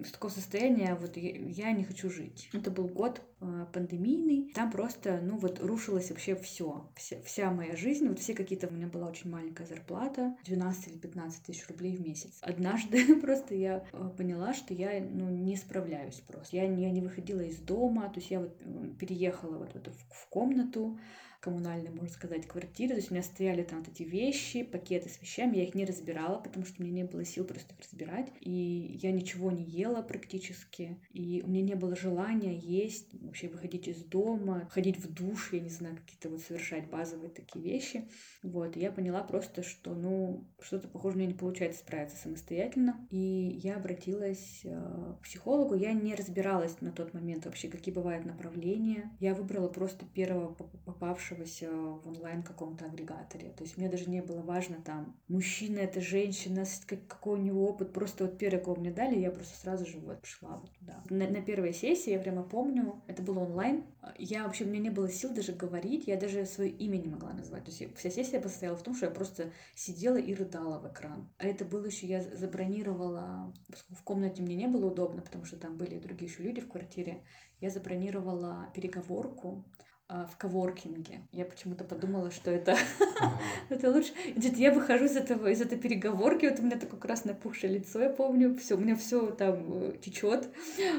из такого состояния, вот я, я не хочу жить. Это был год э, пандемийный, там просто, ну вот, рушилось вообще все, вся, вся моя жизнь, вот все какие-то, у меня была очень маленькая зарплата, 12 или 15 тысяч рублей в месяц. Однажды просто я э, поняла, что я, ну, не справляюсь просто. Я, я не выходила из дома, то есть я вот э, переехала вот в эту в- в комнату, коммунальной, можно сказать, квартиры. То есть у меня стояли там вот эти вещи, пакеты с вещами. Я их не разбирала, потому что у меня не было сил просто их разбирать. И я ничего не ела практически. И у меня не было желания есть, вообще выходить из дома, ходить в душ, я не знаю, какие-то вот совершать базовые такие вещи. Вот, и я поняла просто, что, ну, что-то, похоже, меня не получается справиться самостоятельно. И я обратилась э, к психологу. Я не разбиралась на тот момент вообще, какие бывают направления. Я выбрала просто первого поп- попавшего записавшегося в онлайн каком-то агрегаторе. То есть мне даже не было важно там, мужчина это женщина, какой у него опыт. Просто вот первое, кого мне дали, я просто сразу же вот пошла вот туда. На, на первой сессии, я прямо помню, это было онлайн. Я вообще, у меня не было сил даже говорить, я даже свое имя не могла назвать. То есть вся сессия состояла в том, что я просто сидела и рыдала в экран. А это было еще, я забронировала, в комнате мне не было удобно, потому что там были другие еще люди в квартире. Я забронировала переговорку в коворкинге. Я почему-то подумала, что это, это лучше. Значит, я выхожу из этого, из этой переговорки, вот у меня такое красное пухшее лицо, я помню, все, у меня все там э, течет.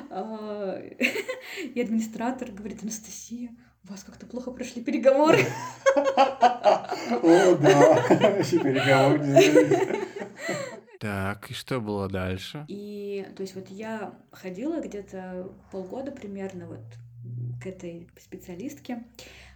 А, и администратор говорит, Анастасия, у вас как-то плохо прошли переговоры. О, да, переговоры. Так, и что было дальше? И, то есть, вот я ходила где-то полгода примерно вот к этой специалистке.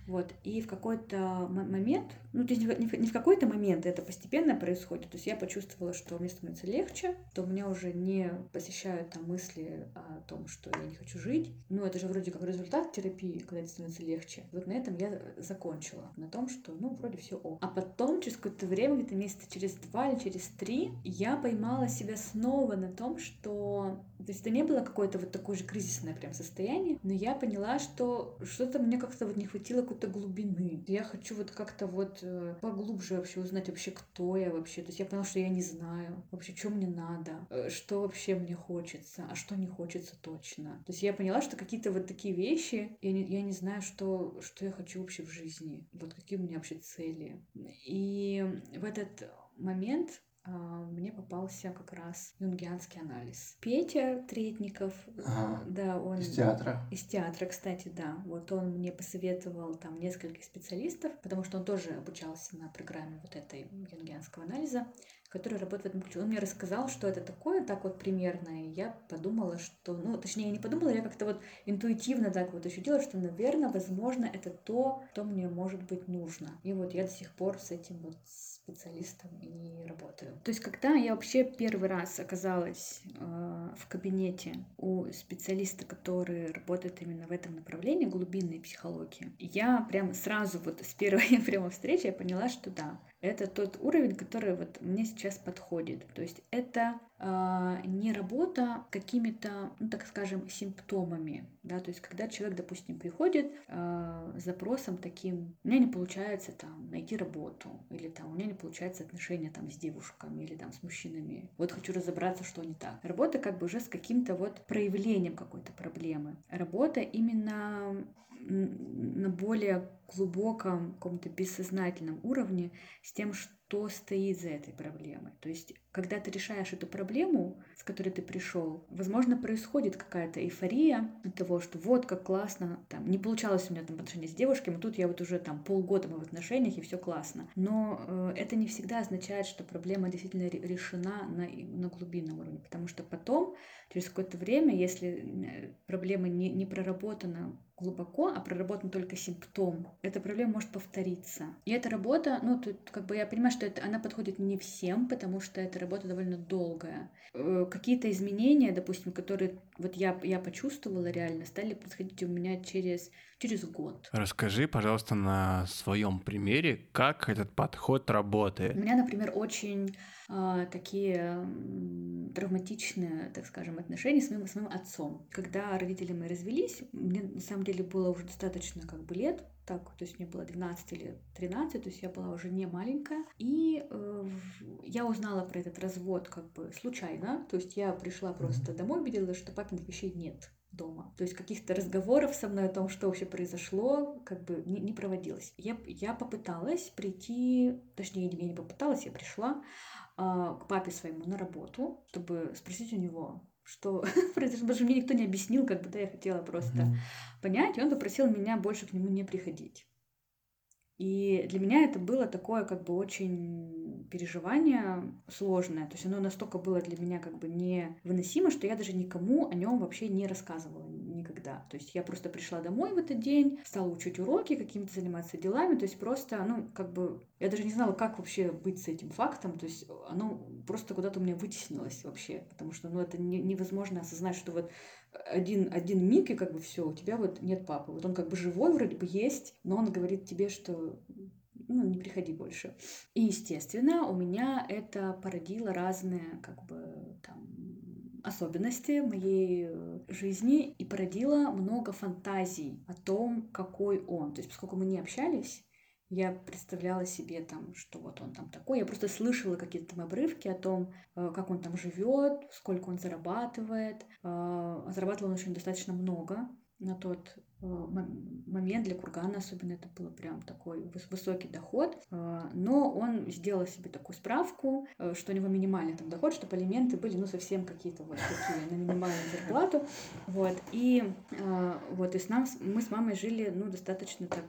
Вот. И в какой-то момент, ну, то есть не в какой-то момент, это постепенно происходит. То есть я почувствовала, что мне становится легче, то меня уже не посещают там мысли о том, что я не хочу жить. Ну, это же вроде как результат терапии, когда тебе становится легче. Вот на этом я закончила. На том, что, ну, вроде все ок. А потом, через какое-то время, где-то месяца через два или через три, я поймала себя снова на том, что... То есть это не было какое-то вот такое же кризисное прям состояние, но я поняла, что что-то мне как-то вот не хватило какой-то глубины. Я хочу вот как-то вот э, поглубже вообще узнать вообще, кто я вообще. То есть я поняла, что я не знаю вообще, что мне надо, э, что вообще мне хочется, а что не хочется точно. То есть я поняла, что какие-то вот такие вещи, я не, я не знаю, что, что я хочу вообще в жизни, вот какие у меня вообще цели. И в этот момент мне попался как раз юнгианский анализ. Петя Третников, ага. да, он... Из театра. Из театра, кстати, да. Вот он мне посоветовал там нескольких специалистов, потому что он тоже обучался на программе вот этой юнгианского анализа который работает в этом ключе. Он мне рассказал, что это такое, так вот примерно, и я подумала, что, ну, точнее, я не подумала, я как-то вот интуитивно так вот ощутила, что, наверное, возможно, это то, что мне может быть нужно. И вот я до сих пор с этим вот специалистом и работаю. То есть, когда я вообще первый раз оказалась э, в кабинете у специалиста, который работает именно в этом направлении, глубинной психологии, я прям сразу вот с первой прямо встречи я поняла, что да, это тот уровень, который вот мне сейчас подходит. То есть это не работа какими-то, ну так скажем, симптомами, да, то есть когда человек, допустим, приходит э, с запросом таким, у меня не получается там найти работу, или там у меня не получается отношения там с девушками или там с мужчинами, вот хочу разобраться, что не так. Работа как бы уже с каким-то вот проявлением какой-то проблемы. Работа именно на более глубоком, каком-то бессознательном уровне с тем, что стоит за этой проблемой. То есть, когда ты решаешь эту проблему, с которой ты пришел, возможно, происходит какая-то эйфория от того, что вот как классно, там, не получалось у меня там отношения с девушками, тут я вот уже там полгода мы в отношениях, и все классно. Но э, это не всегда означает, что проблема действительно решена на, на глубинном уровне, потому что потом, через какое-то время, если э, проблема не, не проработана глубоко, а проработан только симптом, эта проблема может повториться. И эта работа, ну, тут как бы я понимаю, что это, она подходит не всем, потому что эта работа довольно долгая. Э, какие-то изменения, допустим, которые вот я, я почувствовала реально, стали происходить у меня через, через год. Расскажи, пожалуйста, на своем примере, как этот подход работает. У меня, например, очень э, такие травматичные, так скажем, отношения с моим, с моим отцом. Когда родители мои развелись, мне на самом деле было уже достаточно как бы лет, так, то есть мне было 12 или 13, то есть я была уже не маленькая. И э, я узнала про этот развод как бы случайно, то есть я пришла просто домой, увидела, что папиных вещей нет дома. То есть каких-то разговоров со мной о том, что вообще произошло, как бы не, не проводилось. Я, я попыталась прийти, точнее, я не попыталась, я пришла э, к папе своему на работу, чтобы спросить у него, что произошло, что мне никто не объяснил, как бы, да, я хотела просто mm-hmm. понять, и он попросил меня больше к нему не приходить. И для меня это было такое как бы очень переживание сложное. То есть оно настолько было для меня как бы невыносимо, что я даже никому о нем вообще не рассказывала. То есть я просто пришла домой в этот день, стала учить уроки, какими-то заниматься делами, то есть просто, ну, как бы, я даже не знала, как вообще быть с этим фактом, то есть оно просто куда-то у меня вытеснилось вообще, потому что, ну, это не, невозможно осознать, что вот один, один миг, и как бы все, у тебя вот нет папы. Вот он как бы живой вроде бы есть, но он говорит тебе, что ну, не приходи больше. И, естественно, у меня это породило разные, как бы, там, особенности моей э, жизни и породило много фантазий о том, какой он. То есть, поскольку мы не общались, я представляла себе там, что вот он там такой. Я просто слышала какие-то там обрывки о том, э, как он там живет, сколько он зарабатывает. А, зарабатывал он очень достаточно много на тот Э, момент для кургана особенно это было прям такой высокий доход, э, но он сделал себе такую справку, э, что у него минимальный там доход, чтобы алименты были ну совсем какие-то вот такие на минимальную зарплату, вот и вот и с нам мы с мамой жили ну достаточно так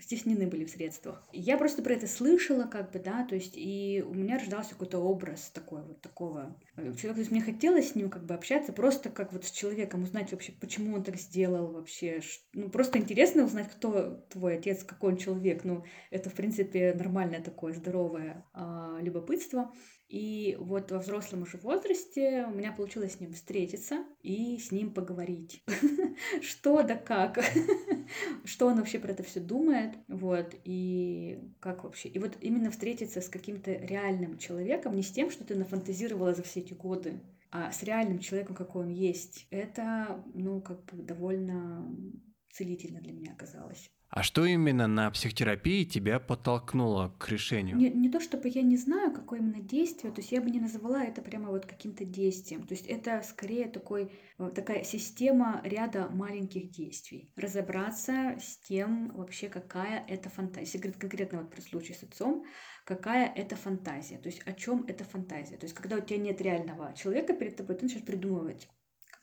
стеснены были в средствах. Я просто про это слышала как бы да, то есть и у меня рождался какой-то образ такой вот такого человека, то есть мне хотелось с ним как бы общаться просто как вот с человеком, узнать вообще почему он так сделал вообще, ну, просто интересно узнать, кто твой отец, какой он человек. Ну, это, в принципе, нормальное такое здоровое а, любопытство. И вот во взрослом уже возрасте у меня получилось с ним встретиться и с ним поговорить. Что да как, что он вообще про это все думает, вот, и как вообще. И вот именно встретиться с каким-то реальным человеком, не с тем, что ты нафантазировала за все эти годы, а с реальным человеком, какой он есть, это, ну, как бы довольно целительно для меня оказалось. А что именно на психотерапии тебя подтолкнуло к решению? Не, не то чтобы я не знаю, какое именно действие, то есть я бы не называла это прямо вот каким-то действием. То есть это скорее такой, э, такая система ряда маленьких действий. Разобраться с тем вообще, какая это фантазия. Говорит конкретно вот при случае с отцом, какая это фантазия. То есть о чем это фантазия. То есть когда у тебя нет реального человека перед тобой, ты начинаешь придумывать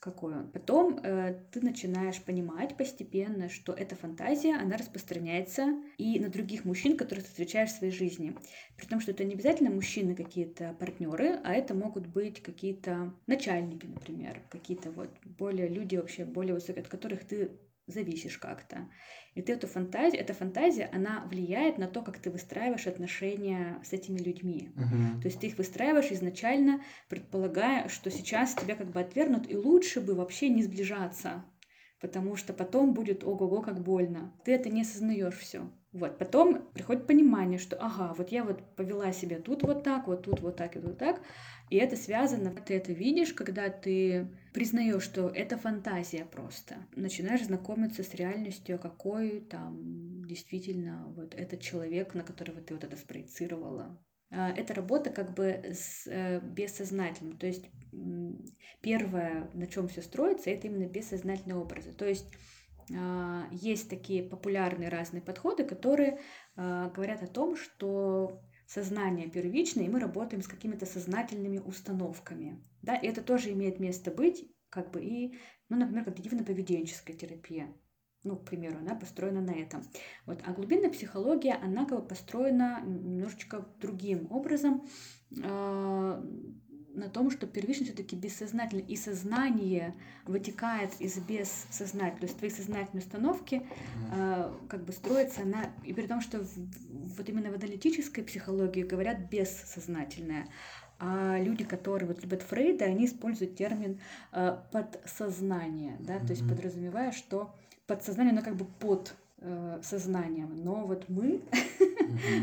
какой он. Потом э, ты начинаешь понимать постепенно, что эта фантазия, она распространяется и на других мужчин, которых ты встречаешь в своей жизни. При том, что это не обязательно мужчины какие-то партнеры, а это могут быть какие-то начальники, например, какие-то вот более люди вообще более высокие, от которых ты зависишь как-то. И ты эту фантазию, эта фантазия, она влияет на то, как ты выстраиваешь отношения с этими людьми. Uh-huh. То есть ты их выстраиваешь изначально, предполагая, что сейчас тебя как бы отвергнут, и лучше бы вообще не сближаться, потому что потом будет ого-го как больно. Ты это не осознаешь все. Вот, потом приходит понимание, что ага, вот я вот повела себя тут вот так, вот тут вот так и вот так, и это связано, ты это видишь, когда ты признаешь, что это фантазия просто. Начинаешь знакомиться с реальностью, какой там действительно вот этот человек, на которого ты вот это спроецировала. А, это работа как бы с э, бессознательным. То есть первое, на чем все строится, это именно бессознательные образы. То есть а, есть такие популярные разные подходы, которые а, говорят о том, что сознание первично, и мы работаем с какими-то сознательными установками. Да, и это тоже имеет место быть, как бы и, ну, например, когнитивно-поведенческая терапия. Ну, к примеру, она построена на этом. Вот. А глубинная психология, она как бы построена немножечко другим образом, а, на том, что первично все-таки бессознательно, и сознание вытекает из бессознательного, то есть твои сознательные установки э, как бы строятся на, и при том, что в, вот именно в аналитической психологии говорят бессознательное, а люди, которые вот любят Фрейда, они используют термин э, подсознание, да, то есть подразумевая, что подсознание, оно как бы под э, сознанием, но вот мы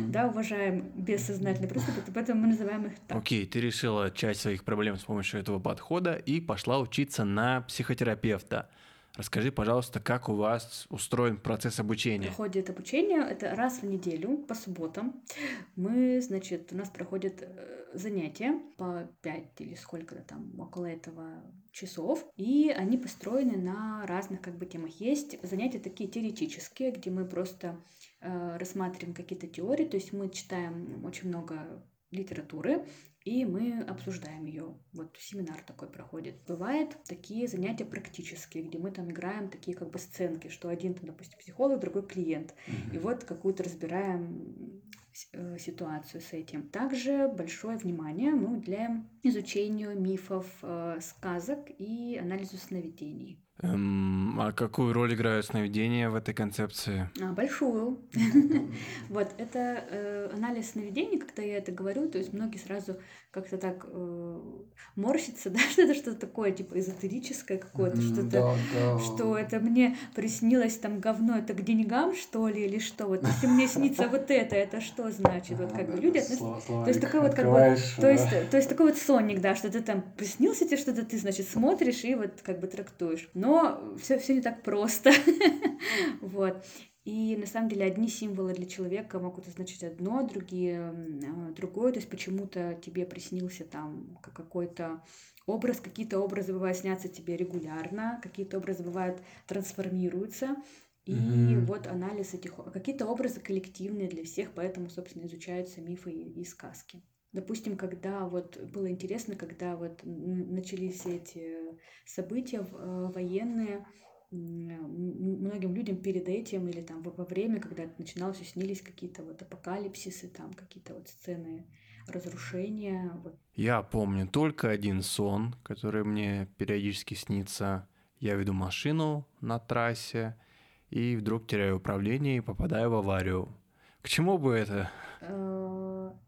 да, уважаем бессознательные приступы, поэтому мы называем их так. Окей, ты решила часть своих проблем с помощью этого подхода и пошла учиться на психотерапевта. Расскажи, пожалуйста, как у вас устроен процесс обучения? Проходит обучение, это раз в неделю, по субботам. Мы, значит, у нас проходят э, занятия по 5 или сколько-то там, около этого часов, и они построены на разных как бы темах. Есть занятия такие теоретические, где мы просто э, рассматриваем какие-то теории, то есть мы читаем очень много литературы, и мы обсуждаем ее. Вот семинар такой проходит. Бывают такие занятия практические, где мы там играем такие как бы сценки, что один там, допустим, психолог, другой клиент. И вот какую-то разбираем э, ситуацию с этим. Также большое внимание мы уделяем изучению мифов, э, сказок и анализу сновидений. Эм, а какую роль играют сновидения в этой концепции? А, большую. Вот, это э, анализ сновидений, когда я это говорю, то есть многие сразу как-то так э, морщатся, да, что это что-то такое, типа эзотерическое какое-то, что-то, что это мне приснилось там говно, это к деньгам, что ли, или что? Вот если мне снится вот это, это что значит? Вот как бы люди относятся... То есть такой вот как бы... То есть, то есть такой вот сонник, да, что ты там приснился тебе что-то, ты, значит, смотришь и вот как бы трактуешь. Но все, все не так просто. Вот. И на самом деле одни символы для человека могут означать одно, другие а, другое. То есть почему-то тебе приснился там какой-то образ, какие-то образы бывают снятся тебе регулярно, какие-то образы бывают трансформируются. И mm-hmm. вот анализ этих... Какие-то образы коллективные для всех, поэтому, собственно, изучаются мифы и, и сказки. Допустим, когда вот было интересно, когда вот начались эти события э, военные, многим людям перед этим или там во время, когда это начиналось, снились какие-то вот апокалипсисы, там какие-то вот сцены разрушения. Вот. Я помню только один сон, который мне периодически снится. Я веду машину на трассе и вдруг теряю управление и попадаю в аварию. К чему бы это?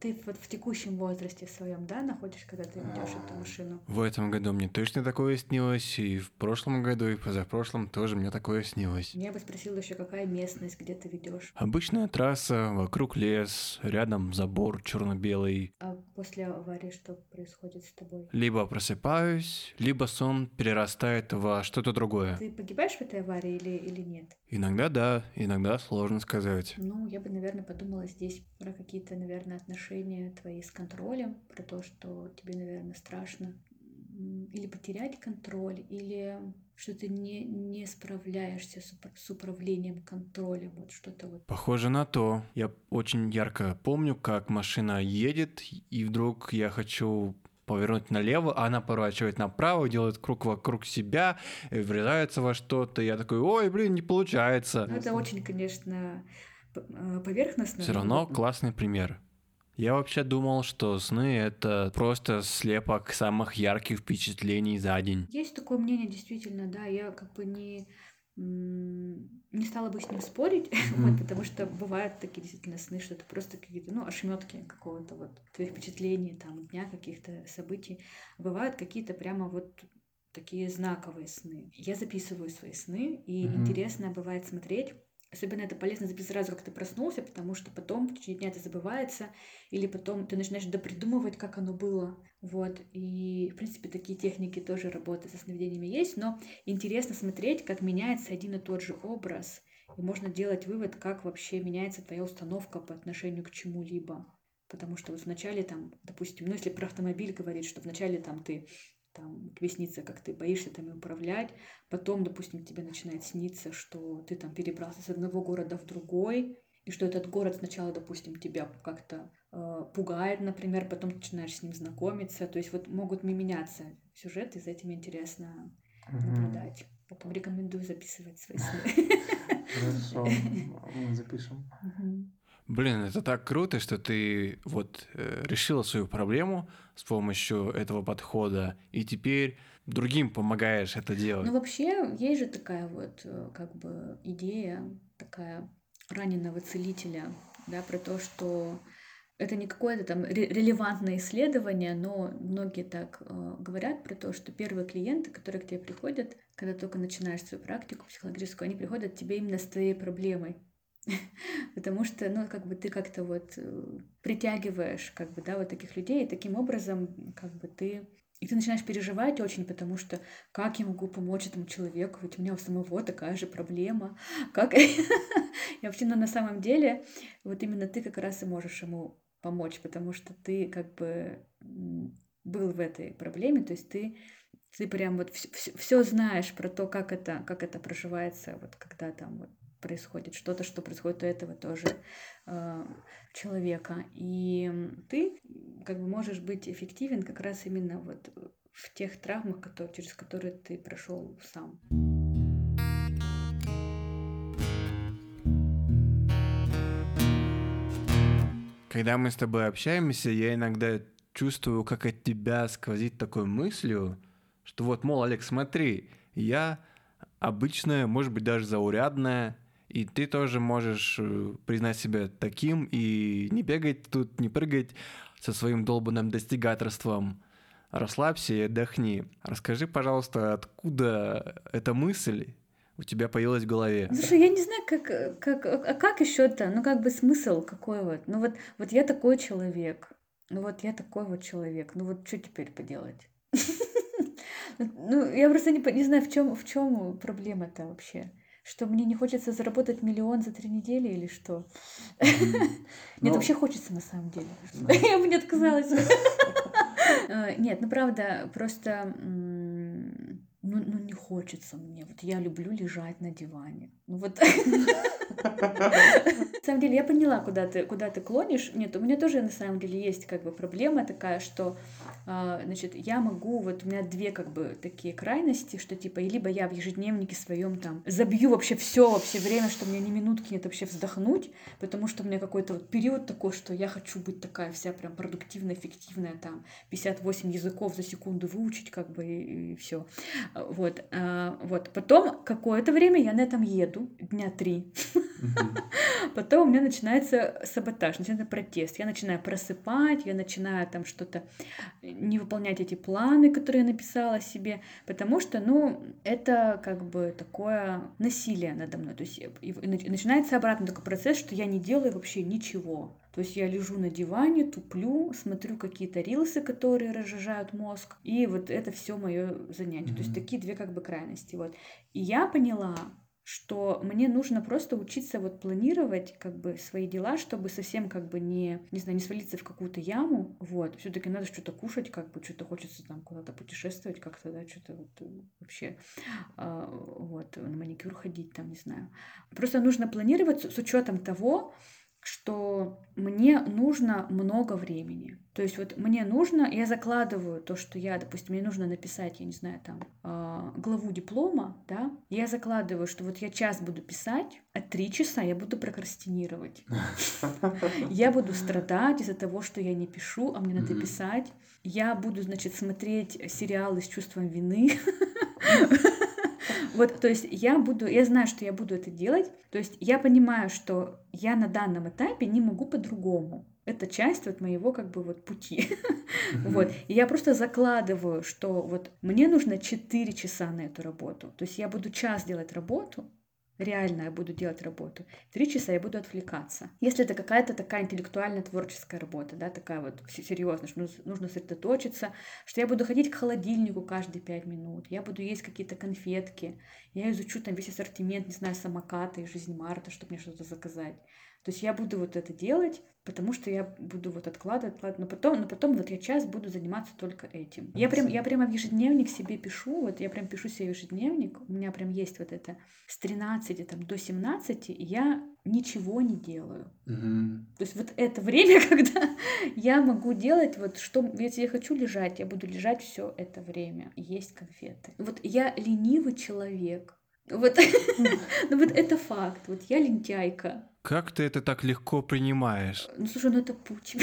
Ты вот в текущем возрасте своем, да, находишь, когда ты ведешь эту машину? В этом году мне точно такое снилось, и в прошлом году, и позапрошлом тоже мне такое снилось. Я бы спросила еще, какая местность, где ты ведешь? Обычная трасса, вокруг лес, рядом забор черно-белый. А после аварии что происходит с тобой? Либо просыпаюсь, либо сон перерастает во что-то другое. Ты погибаешь в этой аварии или, или нет? Иногда да, иногда сложно сказать. Ну, я бы, наверное, подумала здесь про какие-то, наверное, отношения твои с контролем, про то, что тебе, наверное, страшно или потерять контроль, или что ты не, не справляешься с, с управлением контролем, вот что-то вот. Похоже на то. Я очень ярко помню, как машина едет, и вдруг я хочу повернуть налево, а она поворачивает направо, делает круг вокруг себя, врезается во что-то. Я такой, ой, блин, не получается. Ну, это очень, конечно, э, поверхностно. Все равно классный пример. Я вообще думал, что сны — это просто слепок самых ярких впечатлений за день. Есть такое мнение, действительно, да. Я как бы не не стала бы с ним спорить, mm-hmm. вот, потому что бывают такие действительно сны, что это просто какие-то, ну, ошметки какого-то вот твоих впечатлений, там, дня каких-то событий. Бывают какие-то прямо вот такие знаковые сны. Я записываю свои сны, и mm-hmm. интересно бывает смотреть, Особенно это полезно записать сразу, как ты проснулся, потому что потом в течение дня это забывается, или потом ты начинаешь допридумывать, как оно было. Вот. И, в принципе, такие техники тоже работают со сновидениями есть, но интересно смотреть, как меняется один и тот же образ. И можно делать вывод, как вообще меняется твоя установка по отношению к чему-либо. Потому что вот вначале там, допустим, ну если про автомобиль говорить, что вначале там ты там приснится, как ты боишься там управлять, потом, допустим, тебе начинает сниться, что ты там перебрался с одного города в другой, и что этот город сначала, допустим, тебя как-то э, пугает, например, потом начинаешь с ним знакомиться, то есть вот могут меняться сюжеты, за этим интересно наблюдать. Потом рекомендую записывать свои сны. Хорошо, мы запишем. Блин, это так круто, что ты вот э, решила свою проблему с помощью этого подхода, и теперь другим помогаешь это делать. Ну, вообще, есть же такая вот, э, как бы, идея, такая раненого целителя, да, про то, что это не какое-то там релевантное исследование, но многие так э, говорят про то, что первые клиенты, которые к тебе приходят, когда только начинаешь свою практику психологическую, они приходят к тебе именно с твоей проблемой. Потому что, ну, как бы ты как-то вот э, притягиваешь, как бы, да, вот таких людей, и таким образом, как бы ты и ты начинаешь переживать очень, потому что как я могу помочь этому человеку, ведь у меня у самого такая же проблема. Как... и вообще, ну, на самом деле, вот именно ты как раз и можешь ему помочь, потому что ты как бы был в этой проблеме, то есть ты ты прям вот все знаешь про то, как это, как это проживается, вот когда там вот происходит, что-то, что происходит у этого тоже э, человека. И ты как бы можешь быть эффективен как раз именно вот в тех травмах, которые, через которые ты прошел сам. Когда мы с тобой общаемся, я иногда чувствую, как от тебя сквозит такой мыслью, что вот, мол, Олег, смотри, я обычное, может быть, даже заурядное, и ты тоже можешь э, признать себя таким и не бегать тут, не прыгать со своим долбанным достигаторством. Расслабься и отдохни. Расскажи, пожалуйста, откуда эта мысль у тебя появилась в голове? Слушай, я не знаю, как, как, а как еще-то, ну как бы смысл какой вот. Ну вот, вот я такой человек, ну вот я такой вот человек, ну вот что теперь поделать? Ну, я просто не, не знаю, в чем, в чем проблема-то вообще. Что мне не хочется заработать миллион за три недели или что? Нет, ну, вообще хочется на самом деле. Я бы не отказалась. Э, нет, ну правда, просто ну, ну не хочется мне. Вот я люблю лежать на диване. Ну вот. На самом деле я поняла, куда ты, куда ты клонишь. Нет, у меня тоже на самом деле есть как бы проблема такая, что значит, я могу, вот у меня две как бы такие крайности, что типа, либо я в ежедневнике своем там забью вообще все, вообще время, что мне ни минутки нет вообще вздохнуть, потому что у меня какой-то вот период такой, что я хочу быть такая вся прям продуктивная, эффективная, там, 58 языков за секунду выучить, как бы, и, и все. Вот, а, вот. Потом какое-то время я на этом еду, дня три. Потом у меня начинается саботаж, начинается протест. Я начинаю просыпать, я начинаю там что-то не выполнять эти планы, которые я написала себе, потому что, ну, это как бы такое насилие надо мной. То есть и начинается обратно такой процесс, что я не делаю вообще ничего. То есть я лежу на диване, туплю, смотрю какие-то рилсы, которые разжижают мозг, и вот это все мое занятие. Mm-hmm. То есть такие две как бы крайности. Вот. И я поняла, что мне нужно просто учиться вот планировать как бы свои дела, чтобы совсем как бы не, не знаю, не свалиться в какую-то яму, вот, все таки надо что-то кушать, как бы что-то хочется там куда-то путешествовать как-то, да, что-то вот э, вообще, э, вот, на маникюр ходить там, не знаю. Просто нужно планировать с учетом того, что мне нужно много времени. То есть вот мне нужно, я закладываю то, что я, допустим, мне нужно написать, я не знаю, там, э, главу диплома, да, я закладываю, что вот я час буду писать, а три часа я буду прокрастинировать. Я буду страдать из-за того, что я не пишу, а мне надо писать. Я буду, значит, смотреть сериалы с чувством вины. Вот, то есть я буду, я знаю, что я буду это делать, то есть я понимаю, что я на данном этапе не могу по-другому. Это часть вот моего как бы вот пути. Mm-hmm. Вот. И я просто закладываю, что вот мне нужно 4 часа на эту работу. То есть я буду час делать работу, реально я буду делать работу. Три часа я буду отвлекаться. Если это какая-то такая интеллектуальная творческая работа, да, такая вот серьезная, что нужно сосредоточиться, что я буду ходить к холодильнику каждые пять минут, я буду есть какие-то конфетки, я изучу там весь ассортимент, не знаю, самоката и жизнь Марта, чтобы мне что-то заказать. То есть я буду вот это делать, потому что я буду вот откладывать, откладывать, но потом, но потом вот я час буду заниматься только этим. Я прям, я прямо в ежедневник себе пишу, вот я прям пишу себе ежедневник, у меня прям есть вот это с 13 там, до 17, я ничего не делаю. Угу. То есть вот это время, когда я могу делать вот что, если я хочу лежать, я буду лежать все это время, есть конфеты. Вот я ленивый человек, вот, ну вот это факт. Вот я лентяйка. Как ты это так легко принимаешь? Ну слушай, ну это путь.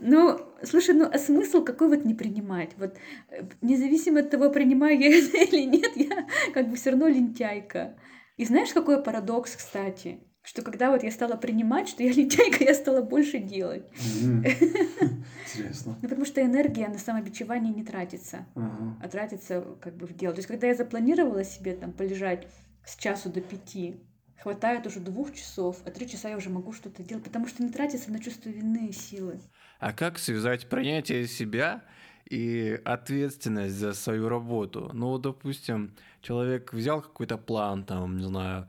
Ну, слушай, ну а смысл какой вот не принимать? Вот э, независимо от того, принимаю я это или нет, я как бы все равно лентяйка. И знаешь, какой парадокс, кстати? Что когда вот я стала принимать, что я лентяйка, я стала больше делать. Интересно. Ну, потому что энергия на самобичевание не тратится, а тратится как бы в дело. То есть, когда я запланировала себе там полежать с часу до пяти, хватает уже двух часов, а три часа я уже могу что-то делать, потому что не тратится на чувство вины и силы. А как связать принятие себя и ответственность за свою работу? Ну, допустим, человек взял какой-то план, там, не знаю,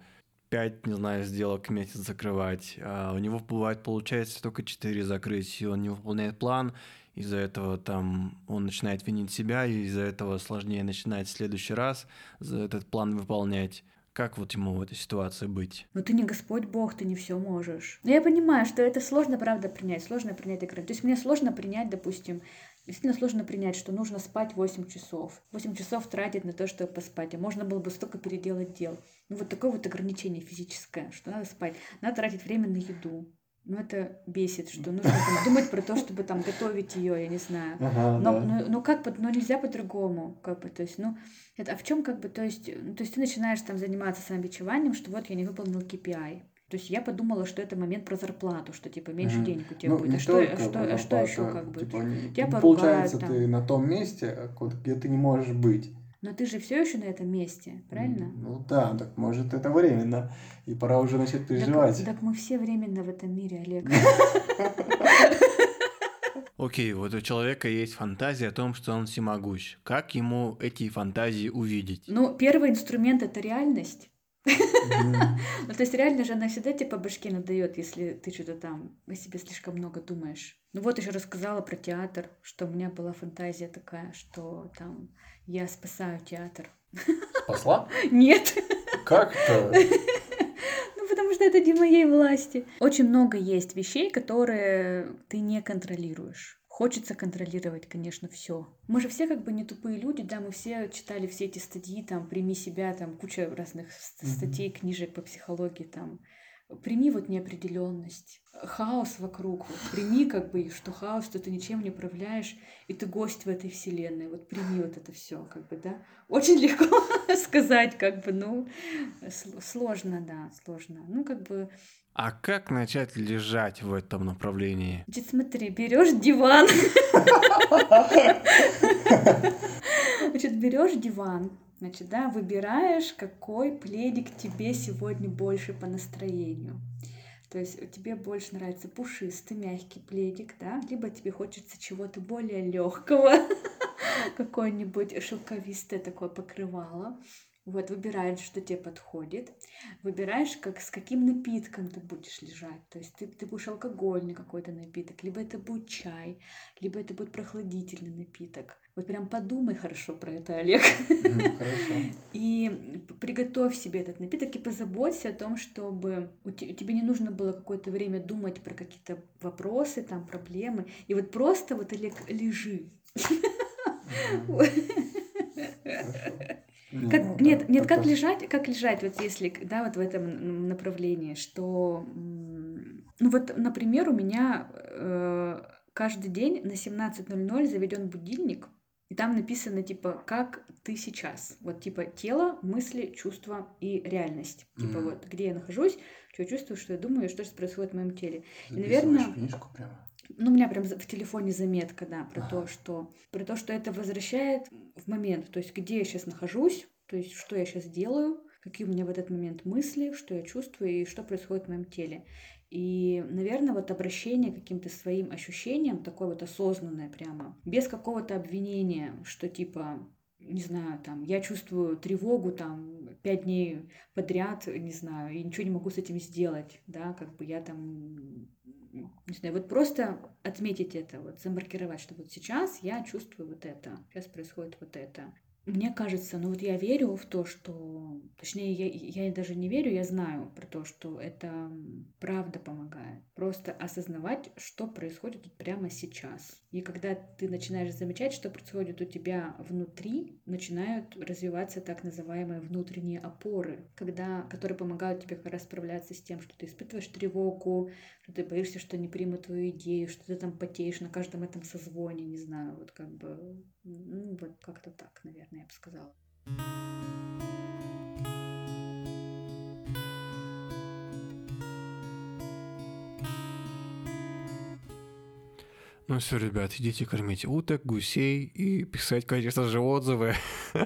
пять, не знаю, сделок в месяц закрывать, а у него бывает, получается, только четыре закрыть, и он не выполняет план, из-за этого там он начинает винить себя, и из-за этого сложнее начинать в следующий раз за этот план выполнять. Как вот ему в этой ситуации быть? Ну ты не Господь Бог, ты не все можешь. Но я понимаю, что это сложно, правда, принять, сложно принять экран. То есть мне сложно принять, допустим, Действительно сложно принять, что нужно спать 8 часов. 8 часов тратить на то, чтобы поспать. А можно было бы столько переделать дел. Ну вот такое вот ограничение физическое, что надо спать. Надо тратить время на еду. Ну, это бесит, что нужно там, думать про то, чтобы там готовить ее, я не знаю. Ага, Но, да. ну, ну как бы, ну нельзя по-другому, как бы, то есть, ну, это, а в чем как бы, то есть, ну, то есть ты начинаешь там заниматься самобичеванием, что вот я не выполнил KPI. То есть я подумала, что это момент про зарплату, что типа меньше Мгм. денег у тебя Ну, будет. А что, а что, а что еще как бы? типа, Тебя ну, поругают Получается, там. ты на том месте, а где ты не можешь быть. Но ты же все еще на этом месте, правильно? Ну да, так может это временно. И пора уже начать Так, переживать. так мы все временно в этом мире, Олег. Окей, вот у человека есть фантазия о том, что он всемогущ. Как ему эти фантазии увидеть? Ну, первый инструмент это реальность. Ну, то есть реально же она всегда тебе по башке надает, если ты что-то там о себе слишком много думаешь. Ну вот еще рассказала про театр, что у меня была фантазия такая, что там я спасаю театр. Спасла? Нет, Как-то. ну потому что это не моей власти. Очень много есть вещей, которые ты не контролируешь. Хочется контролировать, конечно, все. Мы же все как бы не тупые люди, да, мы все читали все эти статьи, там, прими себя, там, куча разных статей, книжек по психологии, там, прими вот неопределенность, хаос вокруг, вот прими как бы, что хаос, что ты ничем не управляешь, и ты гость в этой вселенной, вот прими вот это все, как бы, да. Очень легко сказать, как бы, ну, сл- сложно, да, сложно. Ну, как бы, А как начать лежать в этом направлении? Значит, смотри, берешь диван. Значит, берешь диван, значит, да, выбираешь, какой пледик тебе сегодня больше по настроению. То есть тебе больше нравится пушистый, мягкий пледик, да, либо тебе хочется чего-то более легкого, какое-нибудь шелковистое такое покрывало. Вот, выбираешь, что тебе подходит. Выбираешь, как, с каким напитком ты будешь лежать. То есть ты, ты будешь алкогольный какой-то напиток, либо это будет чай, либо это будет прохладительный напиток. Вот прям подумай хорошо про это, Олег. Мгм, Хорошо. И приготовь себе этот напиток и позаботься о том, чтобы у те- тебе не нужно было какое-то время думать про какие-то вопросы, там, проблемы. И вот просто вот, Олег, лежи. Мгм. Хорошо. Как, Ну, нет, да, нет, как лежать, как лежать, вот если, да, вот в этом направлении, что, ну вот, например, у меня э, каждый день на 17.00 заведен будильник, и там написано, типа, как ты сейчас, вот, типа, тело, мысли, чувства и реальность, типа, Мгм. вот, где я нахожусь, что я чувствую, что я думаю, и что сейчас происходит в моем теле. Записываешь наверно, книжку прямо. Ну, у меня прям в телефоне заметка, да, про то, Ага. что про то, что это возвращает в момент, то есть где я сейчас нахожусь, то есть что я сейчас делаю, какие у меня в этот момент мысли, что я чувствую и что происходит в моем теле. И, наверное, вот обращение к каким-то своим ощущениям, такое вот осознанное прямо, без какого-то обвинения, что типа, не знаю, там, я чувствую тревогу там пять дней подряд, не знаю, и ничего не могу с этим сделать, да, как бы я там, не знаю, вот просто отметить это, вот замаркировать, что вот сейчас я чувствую вот это, сейчас происходит вот это. Мне кажется, ну вот я верю в то, что... Точнее, я, я даже не верю, я знаю про то, что это правда помогает. Просто осознавать, что происходит прямо сейчас. И когда ты начинаешь замечать, что происходит у тебя внутри, начинают развиваться так называемые внутренние опоры, когда, которые помогают тебе как раз справляться с тем, что ты испытываешь тревогу, что ты боишься, что не примут твою идею, что ты там потеешь на каждом этом созвоне, не знаю, вот как бы, ну вот как-то так, наверное, я бы сказала. Ну все, ребят, идите кормить уток, гусей и писать, конечно же, отзывы.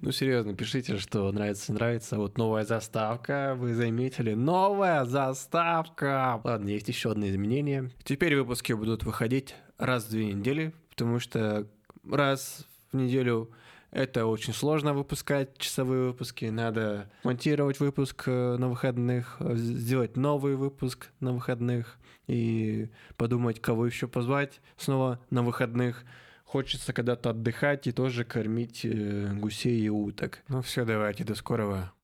Ну, серьезно, пишите, что нравится, нравится. Вот новая заставка, вы заметили, новая заставка. Ладно, есть еще одно изменение. Теперь выпуски будут выходить раз в две недели, потому что раз в неделю это очень сложно выпускать часовые выпуски. Надо монтировать выпуск э, на выходных, э, сделать новый выпуск на выходных и подумать, кого еще позвать снова на выходных. Хочется когда-то отдыхать и тоже кормить э, гусей и уток. Ну все, давайте, до скорого.